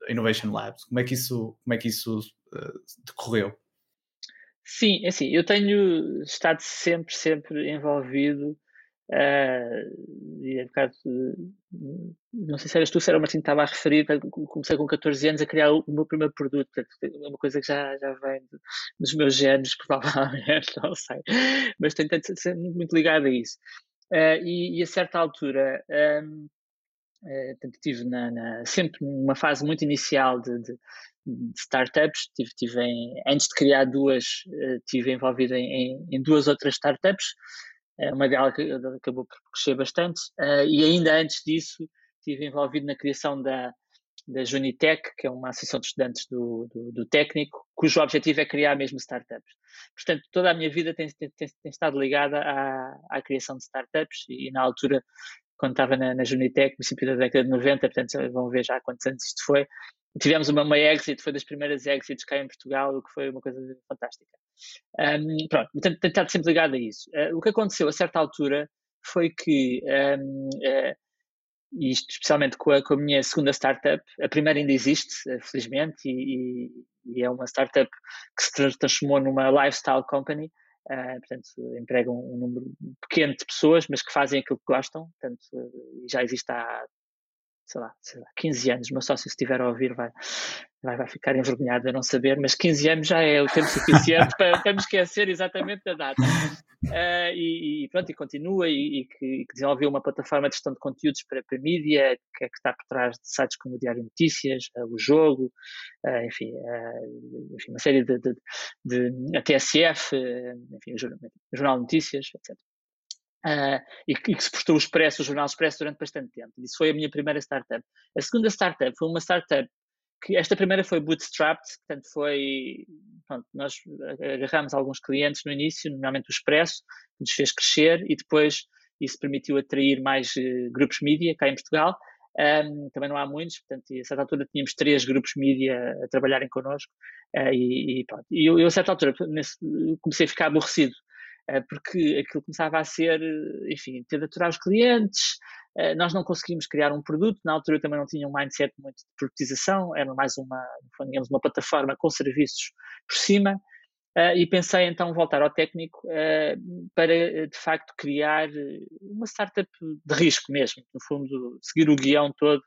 Innovation Labs. Como é que isso, como é que isso decorreu? Sim, é assim, eu tenho estado sempre, sempre envolvido Uh, e é um bocado, não sei se eras tu, se era o Martin que estava a referir, comecei com 14 anos a criar o meu primeiro produto, é uma coisa que já, já vem dos meus genes, provavelmente, não sei, mas tenho ser muito ligado a isso. Uh, e, e, a certa altura, um, uh, ah, tive na, na, sempre numa fase muito inicial de, de, de startups, tive, tive em, antes de criar duas, uh, tive envolvido em, em, em duas outras startups, é uma delas acabou por crescer bastante, uh, e ainda antes disso estive envolvido na criação da, da Junitec, que é uma associação de estudantes do, do, do, técnico, cujo objetivo é criar mesmo startups. Portanto, toda a minha vida tem, tem, tem estado ligada à, à criação de startups e, na altura, quando estava na, na Junitec, no princípio da década de 90, portanto, vão ver já há quantos anos isto foi, tivemos uma, uma exit, foi das primeiras exits cá em Portugal, o que foi uma coisa fantástica. Um, pronto, tenho estado sempre ligado a isso. Uh, o que aconteceu a certa altura foi que, um, uh, isto especialmente com a, com a, minha segunda startup, a primeira ainda existe, uh, felizmente, e, e, e, é uma startup que se transformou numa lifestyle company, portanto, empregam um número pequeno de pessoas, mas que fazem aquilo que gostam, portanto, já existe há sei lá, sei lá, 15 anos, meu sócio se estiver a ouvir vai, vai, vai ficar envergonhado a não saber, mas 15 anos já é o tempo suficiente para, para me esquecer exatamente da data. Uh, e, e, pronto, e continua e, e, que, que, desenvolveu uma plataforma de gestão de conteúdos para, para a mídia, que, é que está por trás de sites como o Diário Notícias, uh, o Jogo, uh, enfim, enfim, uma série de, de, de a TSF, enfim, o Jornal, o Jornal Notícias, etc. Uh, e, que, que se prestou o Expresso, o Jornal Expresso, durante bastante tempo. Isso foi a minha primeira startup. A segunda startup foi uma startup que esta primeira foi bootstrapped, portanto foi, pronto, nós agarramos alguns clientes no início, normalmente o Expresso, que nos fez crescer e depois isso permitiu atrair mais uh, grupos mídia cá em Portugal. Um, também não há muitos, portanto, a certa altura tínhamos três grupos mídia a trabalharem connosco uh, e, e, pronto. e eu, eu, a certa altura nesse, comecei a ficar aborrecido porque aquilo começava a ser, eh, enfim, ter de aturar os clientes, eh, nós não conseguimos criar um produto, na altura eu também não tinha um mindset muito de produtização, era mais uma, digamos, uma plataforma com serviços por cima, e pensei então voltar ao técnico para, de facto, criar uma startup de risco mesmo, no fundo, seguir o guião todo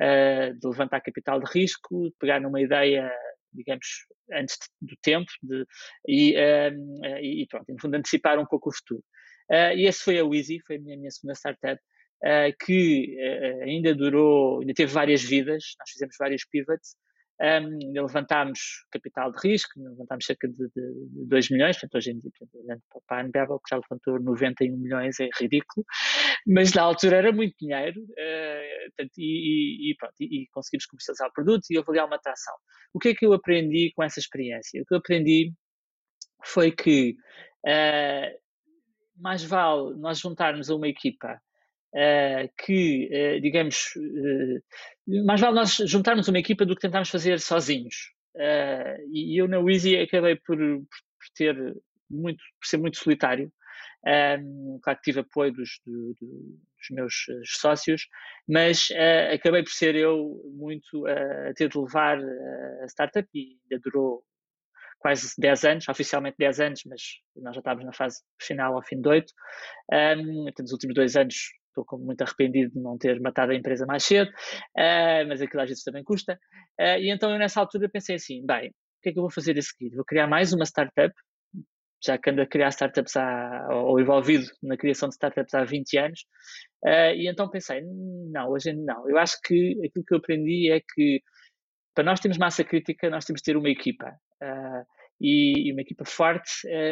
de levantar capital de risco, pegar numa ideia digamos, antes do tempo de, e, um, e, pronto, no fundo, antecipar um pouco o futuro. Uh, e esse foi a Wheezy, foi a minha, minha segunda startup, uh, que uh, ainda durou, ainda teve várias vidas, nós fizemos vários pivots, um, levantámos capital de risco, levantámos cerca de, de, 2 milhões, portanto, hoje em dia, olhando para a Unbevel, que já levantou 91 milhões, é ridículo, mas na altura era muito dinheiro, uh, portanto, e, e, pronto, e, e, conseguimos comercializar o produto e avaliar uma atração. O que é que eu aprendi com essa experiência? O que eu aprendi foi que uh, mais vale nós juntarmos a uma equipa uh, que, digamos, mais vale nós juntarmos uma equipa do que tentarmos fazer sozinhos. e eu na Wheezy acabei por, por, ter muito, por ser muito solitário. Um, claro que tive apoio dos, do, do, dos meus sócios, mas acabei por ser eu muito a ter de levar a startup e ainda durou quase 10 anos, oficialmente 10 anos, mas nós já estávamos na fase final ao fim de 8. Um, nos últimos dois anos estou muito arrependido de não ter matado a empresa mais cedo, uh, mas aquilo às vezes também custa. Uh, e então eu nessa altura pensei assim, bem, o que é que eu vou fazer a seguir? Vou criar mais uma startup, já que ando a criar startups há, ou envolvido na criação de startups há 20 anos, uh, e então pensei, não, hoje não. Eu acho que aquilo que eu aprendi é que para nós termos massa crítica, nós temos de ter uma equipa. E, e, uma equipa forte,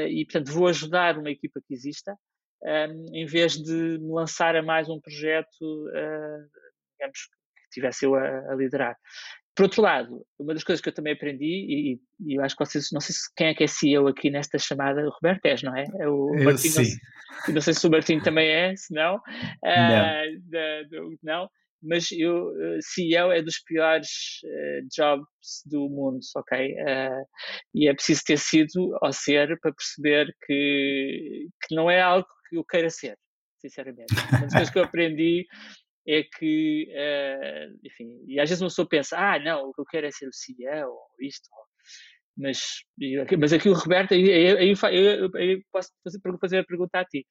e portanto vou ajudar uma equipa que exista, um, em vez de me lançar a mais um projeto, uh, digamos, que tivesse eu a, a, liderar. Por outro lado, uma das coisas que eu também aprendi, e, e eu acho que vocês, não sei se quem é que é CEO aqui nesta chamada, o Roberto És, não é? é o Martinho, não, não, sei se o Martinho também é, se não. Uh, não. não mas eu, eh, CEO é dos piores uh, jobs do mundo, ok? Uh, e é preciso ter sido ou ser para perceber que, que não é algo que eu queira ser, sinceramente. Uma das coisas que eu aprendi é que, uh, enfim, e às vezes uma pessoa pensa, ah, não, o que eu quero é ser o CEO, ou isto, ou, mas, mas aqui o Roberto, aí, aí, aí, aí posso fazer, fazer a pergunta a ti.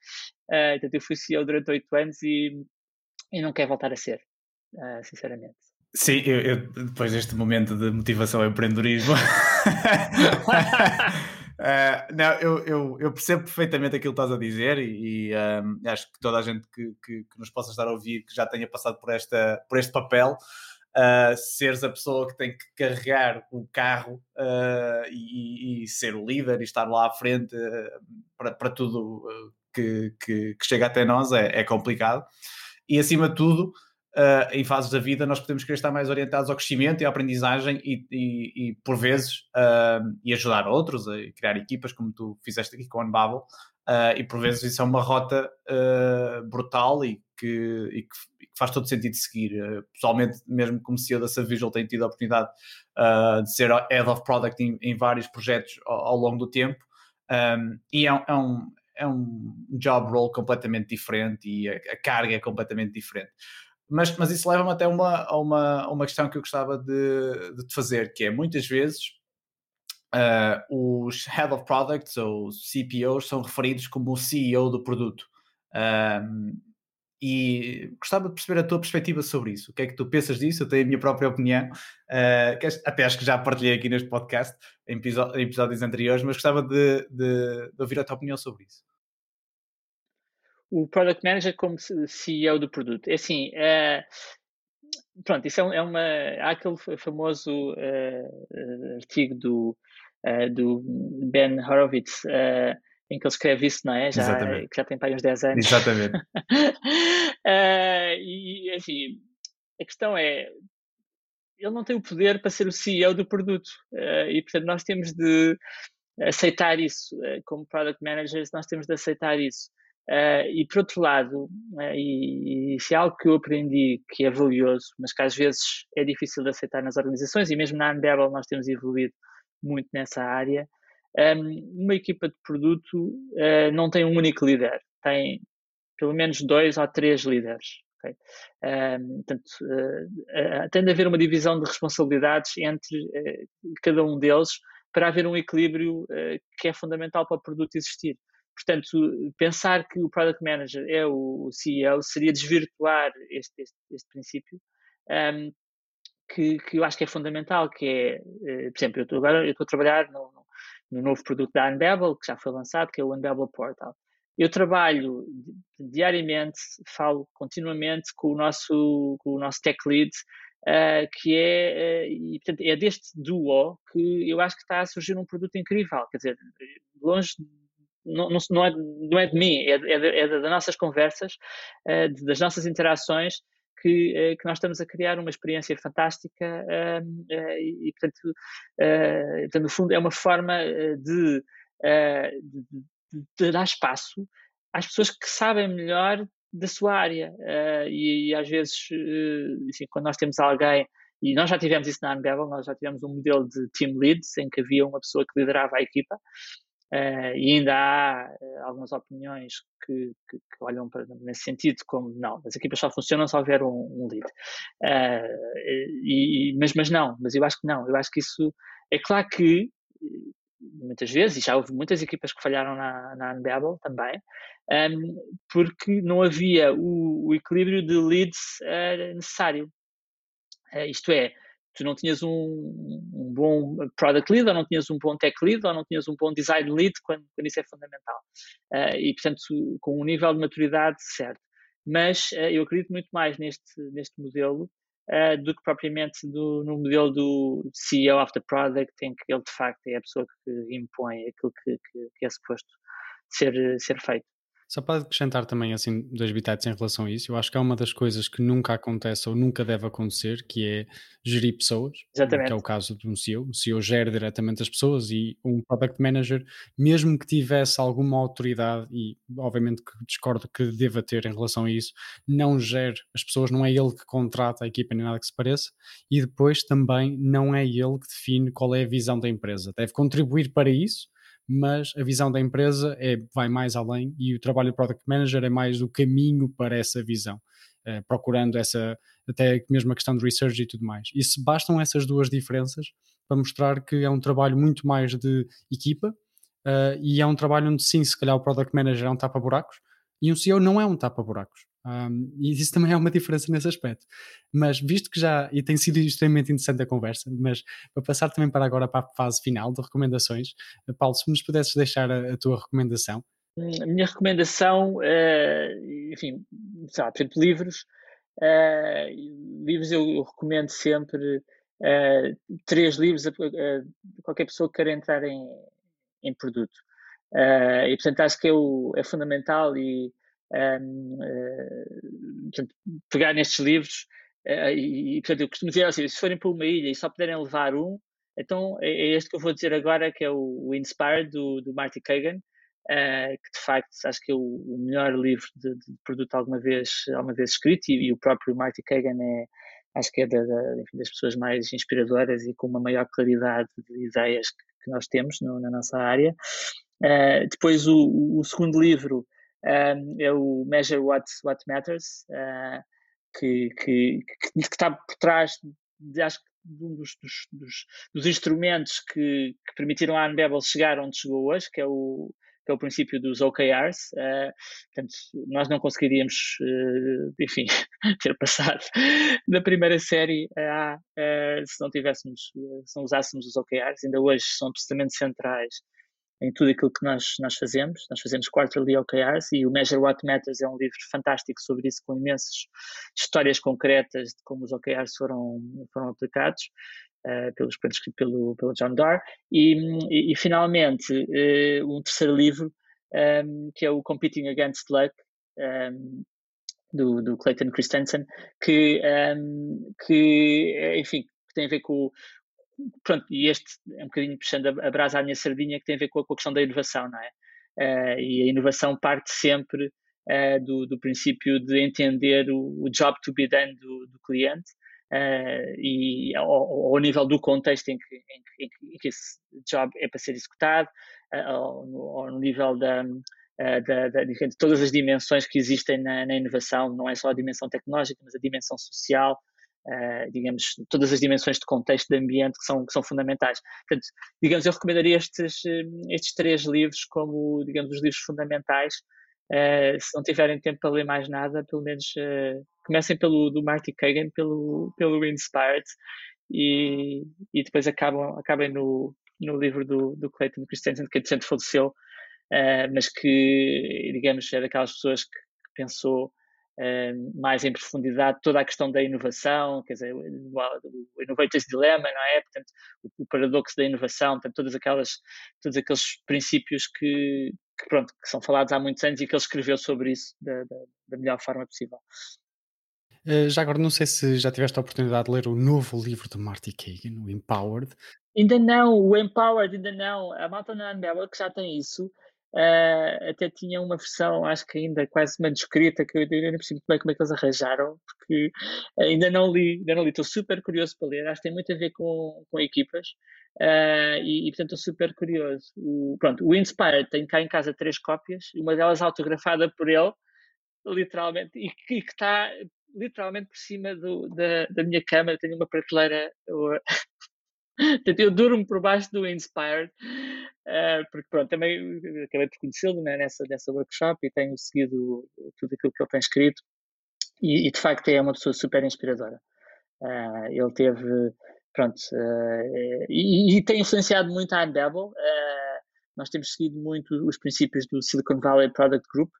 Uh, então, eu fui CEO durante oito anos e, e não quero voltar a ser, uh, sinceramente. Sim, eu, eu, depois deste momento de motivação ao empreendedorismo, Uh, não, eu, eu, eu, percebo perfeitamente aquilo que estás a dizer e, e um, acho que toda a gente que, que, que, nos possa estar a ouvir que já tenha passado por, esta, por este papel, uh, seres a pessoa que tem que carregar o carro uh, e, e, ser o líder e estar lá à frente para, para tudo que, que, que, chega até nós é, é complicado. E acima de tudo, uh, em fases da vida nós podemos querer estar mais orientados ao crescimento e à aprendizagem e, e, e por vezes, uh, e ajudar outros a criar equipas, como tu fizeste aqui com a Unbubble, uh, e por vezes isso é uma rota brutal e que, e que, faz todo sentido seguir. Pessoalmente, mesmo como CEO da Savvisual, tenho tido a oportunidade de ser Head of Product em, em vários projetos ao, ao, longo do tempo. Um, e é, é, um, é um job role completamente diferente e a carga é completamente diferente. Mas, mas isso leva-me até uma, a uma, a uma questão que eu gostava de, de te fazer, que é muitas vezes uh, os Head of Products ou CPOs são referidos como o CEO do produto. Um, e gostava de perceber a tua perspectiva sobre isso. O que é que tu pensas disso? Eu tenho a minha própria opinião, uh, até acho que já partilhei aqui neste podcast, em, episódios anteriores, mas gostava de, de, de ouvir a tua opinião sobre isso o Product Manager como CEO do produto. É assim, é, pronto, isso é, é, uma. Há aquele famoso uh, artigo do, uh, do Ben Horowitz. Uh, em que ele escreve isso, não é? Já, que já tem para uns 10 anos. Exatamente. e, assim, a questão é, ele não tem o poder para ser o CEO do produto. e, portanto, nós temos de aceitar isso. como Product Managers, nós temos de aceitar isso. Uh, e por outro lado, uh, e, e se é algo que eu aprendi que é valioso, mas que às vezes é difícil de aceitar nas organizações, e mesmo na Unbevel nós temos evoluído muito nessa área, um, ehm, uma equipa de produto uh, não tem um único líder, tem pelo menos dois ou três líderes. Okay? Um, portanto, tem de haver uma divisão de responsabilidades entre cada um deles para haver um equilíbrio que é fundamental para o produto existir. Portanto, pensar que o Product Manager é o CEO seria desvirtuar este, este, este princípio, um, que, que, eu acho que é fundamental, que é, uh, por exemplo, eu estou agora eu estou a trabalhar no, no, novo produto da Unbabel, que já foi lançado, que é o Unbabel Portal. Eu trabalho diariamente, falo continuamente com o nosso, com o nosso tech lead, uh, que é, uh, e, portanto, é deste duo que eu acho que está a surgir um produto incrível. Quer dizer, longe não, não, é, não é de mim, é, é, é das nossas conversas, é, das nossas interações, que, é, que, nós estamos a criar uma experiência fantástica ehm, eh, e, portanto, portanto, no fundo, é uma forma de, de, de, dar espaço às pessoas que sabem melhor da sua área. E, e, às vezes, quando nós temos alguém e nós já tivemos isso na Unbevel, nós já tivemos um modelo de team leads em que havia uma pessoa que liderava a equipa Uh, e ainda há uh, algumas opiniões que, que, que, olham para, nesse sentido como não, as equipas só funcionam se houver um, um lead. Uh, e, mas, mas não, mas eu acho que não, eu acho que isso é claro que muitas vezes, e já houve muitas equipas que falharam na, na Unbabel também, um, ehm, porque não havia o, o equilíbrio de leads necessário. isto é, tu não tinhas um, um, bom product lead, ou não tinhas um bom tech lead, ou não tinhas um bom design lead, quando, quando isso é fundamental. Uh, e, portanto, com um nível de maturidade certo. Mas uh, eu acredito muito mais neste, neste modelo uh, do que propriamente do, no modelo do CEO of the product, em que ele, de facto, é a pessoa que impõe aquilo que, que, que é suposto ser, ser feito. Só para acrescentar também assim dois bitites em relação a isso, eu acho que é uma das coisas que nunca acontece ou nunca deve acontecer, que é gerir pessoas, Exatamente. que é o caso de um CEO. O CEO gera diretamente as pessoas e um product manager, mesmo que tivesse alguma autoridade, e obviamente que discordo que deva ter em relação a isso, não gera as pessoas, não é ele que contrata a equipa nem nada que se pareça, e depois também não é ele que define qual é a visão da empresa. Deve contribuir para isso, mas a visão da empresa é, vai mais além e o trabalho do Product Manager é mais o caminho para essa visão, eh, procurando essa, até mesmo a questão de research e tudo mais. E se bastam essas duas diferenças para mostrar que é um trabalho muito mais de equipa uh, e é um trabalho onde sim, se calhar o Product Manager é um tapa-buracos e um CEO não é um tapa-buracos. Um, e isso também é uma diferença nesse aspecto. Mas visto que já, e tem sido extremamente interessante a conversa, mas para passar também para agora para a fase final de recomendações, eh, Paulo, se nos pudesses deixar a, a tua recomendação. A minha recomendação, uh, enfim, sabe, por exemplo, livros. Uh, livros eu, eu, recomendo sempre uh, três livros a, qualquer pessoa que queira entrar em, em produto. e portanto acho que é, o, é fundamental e um, uh, portanto, pegar nestes livros uh, e, portanto, eu costumo dizer assim, se forem para uma ilha e só puderem levar um, então é, é este que eu vou dizer agora, que é o, o Inspired, do, do Marty Kagan, uh, que de facto acho que é o, o melhor livro de, de, produto alguma vez, alguma vez escrito e, e, o próprio Marty Kagan é, acho que é da, da, enfim, das pessoas mais inspiradoras e com uma maior claridade de ideias que, que nós temos no, na nossa área. Uh, depois o, o, segundo livro um, é o Measure What, What Matters, uh, que, está por trás de, acho que um dos, dos, dos, dos instrumentos que, que, permitiram à Unbabel chegar onde chegou hoje, que é o, que é o princípio dos OKRs. Uh, portanto, nós não conseguiríamos, uh, enfim, ter passado da primeira série a uh, se não tivéssemos, se não usássemos os OKRs. Ainda hoje são absolutamente centrais em tudo aquilo que nós, nós fazemos. Nós fazemos quarterly OKRs e o Measure What Matters é um livro fantástico sobre isso, com imensas histórias concretas de como os OKRs foram, foram aplicados. Uh, pelos escrito pelo, pelo John Doerr, e, e, e finalmente uh, um terceiro livro, um, ehm, que é o Competing Against Luck, um, ehm, do, do Clayton Christensen, que, um, ehm, que enfim, que tem a ver com, pronto, e este é um bocadinho puxando a, brasa à minha sardinha, que tem a ver com a, com a questão da inovação, não é? Uh, e a inovação parte sempre uh, do, do princípio de entender o, o job to be done do, do cliente uh, e ao, ao, nível do contexto em que, em, em que, esse job é para ser executado, ao, ao, nível da, da, da, de todas as dimensões que existem na, na inovação, não é só a dimensão tecnológica, mas a dimensão social, uh, digamos, todas as dimensões de contexto de ambiente que são, que são fundamentais. Portanto, digamos, eu recomendaria estes, eh, estes três livros como, digamos, os livros fundamentais. Uh, se não tiverem tempo para ler mais nada, pelo menos uh, comecem pelo do Marty Kagan, pelo, pelo Inspired, e, e depois acabam, acabem no, no livro do, do Clayton Christensen, que entretanto faleceu, mas que, digamos, é daquelas pessoas que, que pensou uh, mais em profundidade toda a questão da inovação, quer dizer, o, o Innovator's Dilemma, não é? Portanto, o, o, paradoxo da inovação, portanto, todas aquelas, todos aqueles princípios que, que, pronto, que são falados há muitos anos e que ele escreveu sobre isso da, da, da melhor forma possível. Uh, já agora, não sei se já tiveste a oportunidade de ler o novo livro de Marty Kagan, o Empowered. Ainda não, o Empowered ainda não. A Malta na Unbabel que já tem isso, Uh, até tinha uma versão, acho que ainda quase manuscrita, que eu ainda não percebo bem como é que eles arranjaram, porque ainda não li, ainda não li, estou super curioso para ler, acho que tem muito a ver com, com equipas, uh, e, e, portanto estou super curioso. O, pronto, o Inspired tem cá em casa três cópias, uma delas autografada por ele, literalmente, e que, está literalmente por cima do, da, da minha cama, tenho uma prateleira Portanto, eu durmo por baixo do Inspired, uh, porque pronto, também acabei por conhecê-lo né, nessa, nessa workshop e tenho seguido tudo aquilo que ele tem escrito e, e de facto é uma pessoa super inspiradora. Uh, ele teve, pronto, uh, e, e, tem influenciado muito a Unbabel. nós temos seguido muito os princípios do Silicon Valley Product Group,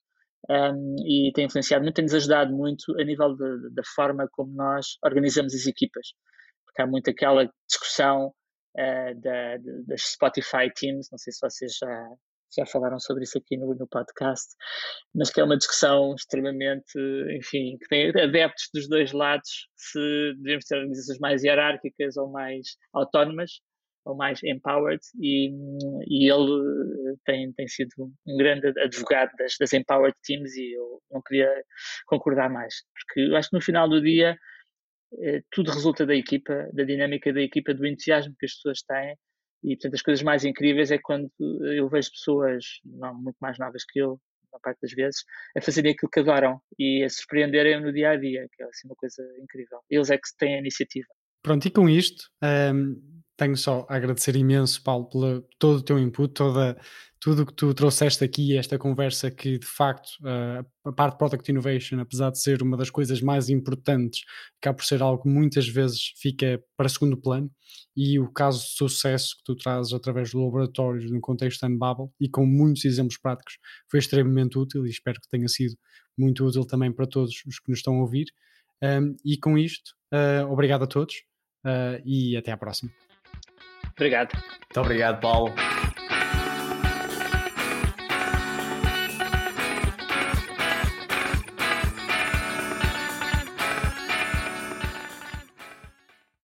um, e tem influenciado muito, tem-nos ajudado muito a nível da forma como nós organizamos as equipas porque há muito aquela discussão uh, da, das Spotify Teams, não sei se vocês já, já falaram sobre isso aqui no, no podcast, mas que é uma discussão extremamente, enfim, que tem adeptos dos dois lados, se devemos ter organizações mais hierárquicas ou mais autónomas, ou mais empowered, e, e ele tem, tem sido um grande advogado das, das empowered teams e eu não podia concordar mais, porque eu acho que no final do dia eh, tudo resulta da equipa, da dinâmica da equipa, do entusiasmo que as pessoas têm. E, portanto, as coisas mais incríveis é quando eu vejo pessoas, não muito mais novas que eu, na parte das vezes, a fazerem aquilo que adoram e a surpreenderem no dia a dia, que é assim uma coisa incrível. Eles é que têm a iniciativa. Pronto, e com isto, um, ehm, tenho só a agradecer imenso, Paulo, pelo todo o teu input, toda, tudo o que tu trouxeste aqui, esta conversa que de facto uh, a parte de Product Innovation, apesar de ser uma das coisas mais importantes, acaba por ser algo que muitas vezes fica para segundo plano e o caso de sucesso que tu trazes através do laboratório no contexto Unbubble e com muitos exemplos práticos foi extremamente útil e espero que tenha sido muito útil também para todos os que nos estão a ouvir. Um, e com isto, uh, obrigado a todos uh, e até à próxima. Obrigado. Muito obrigado, Paulo.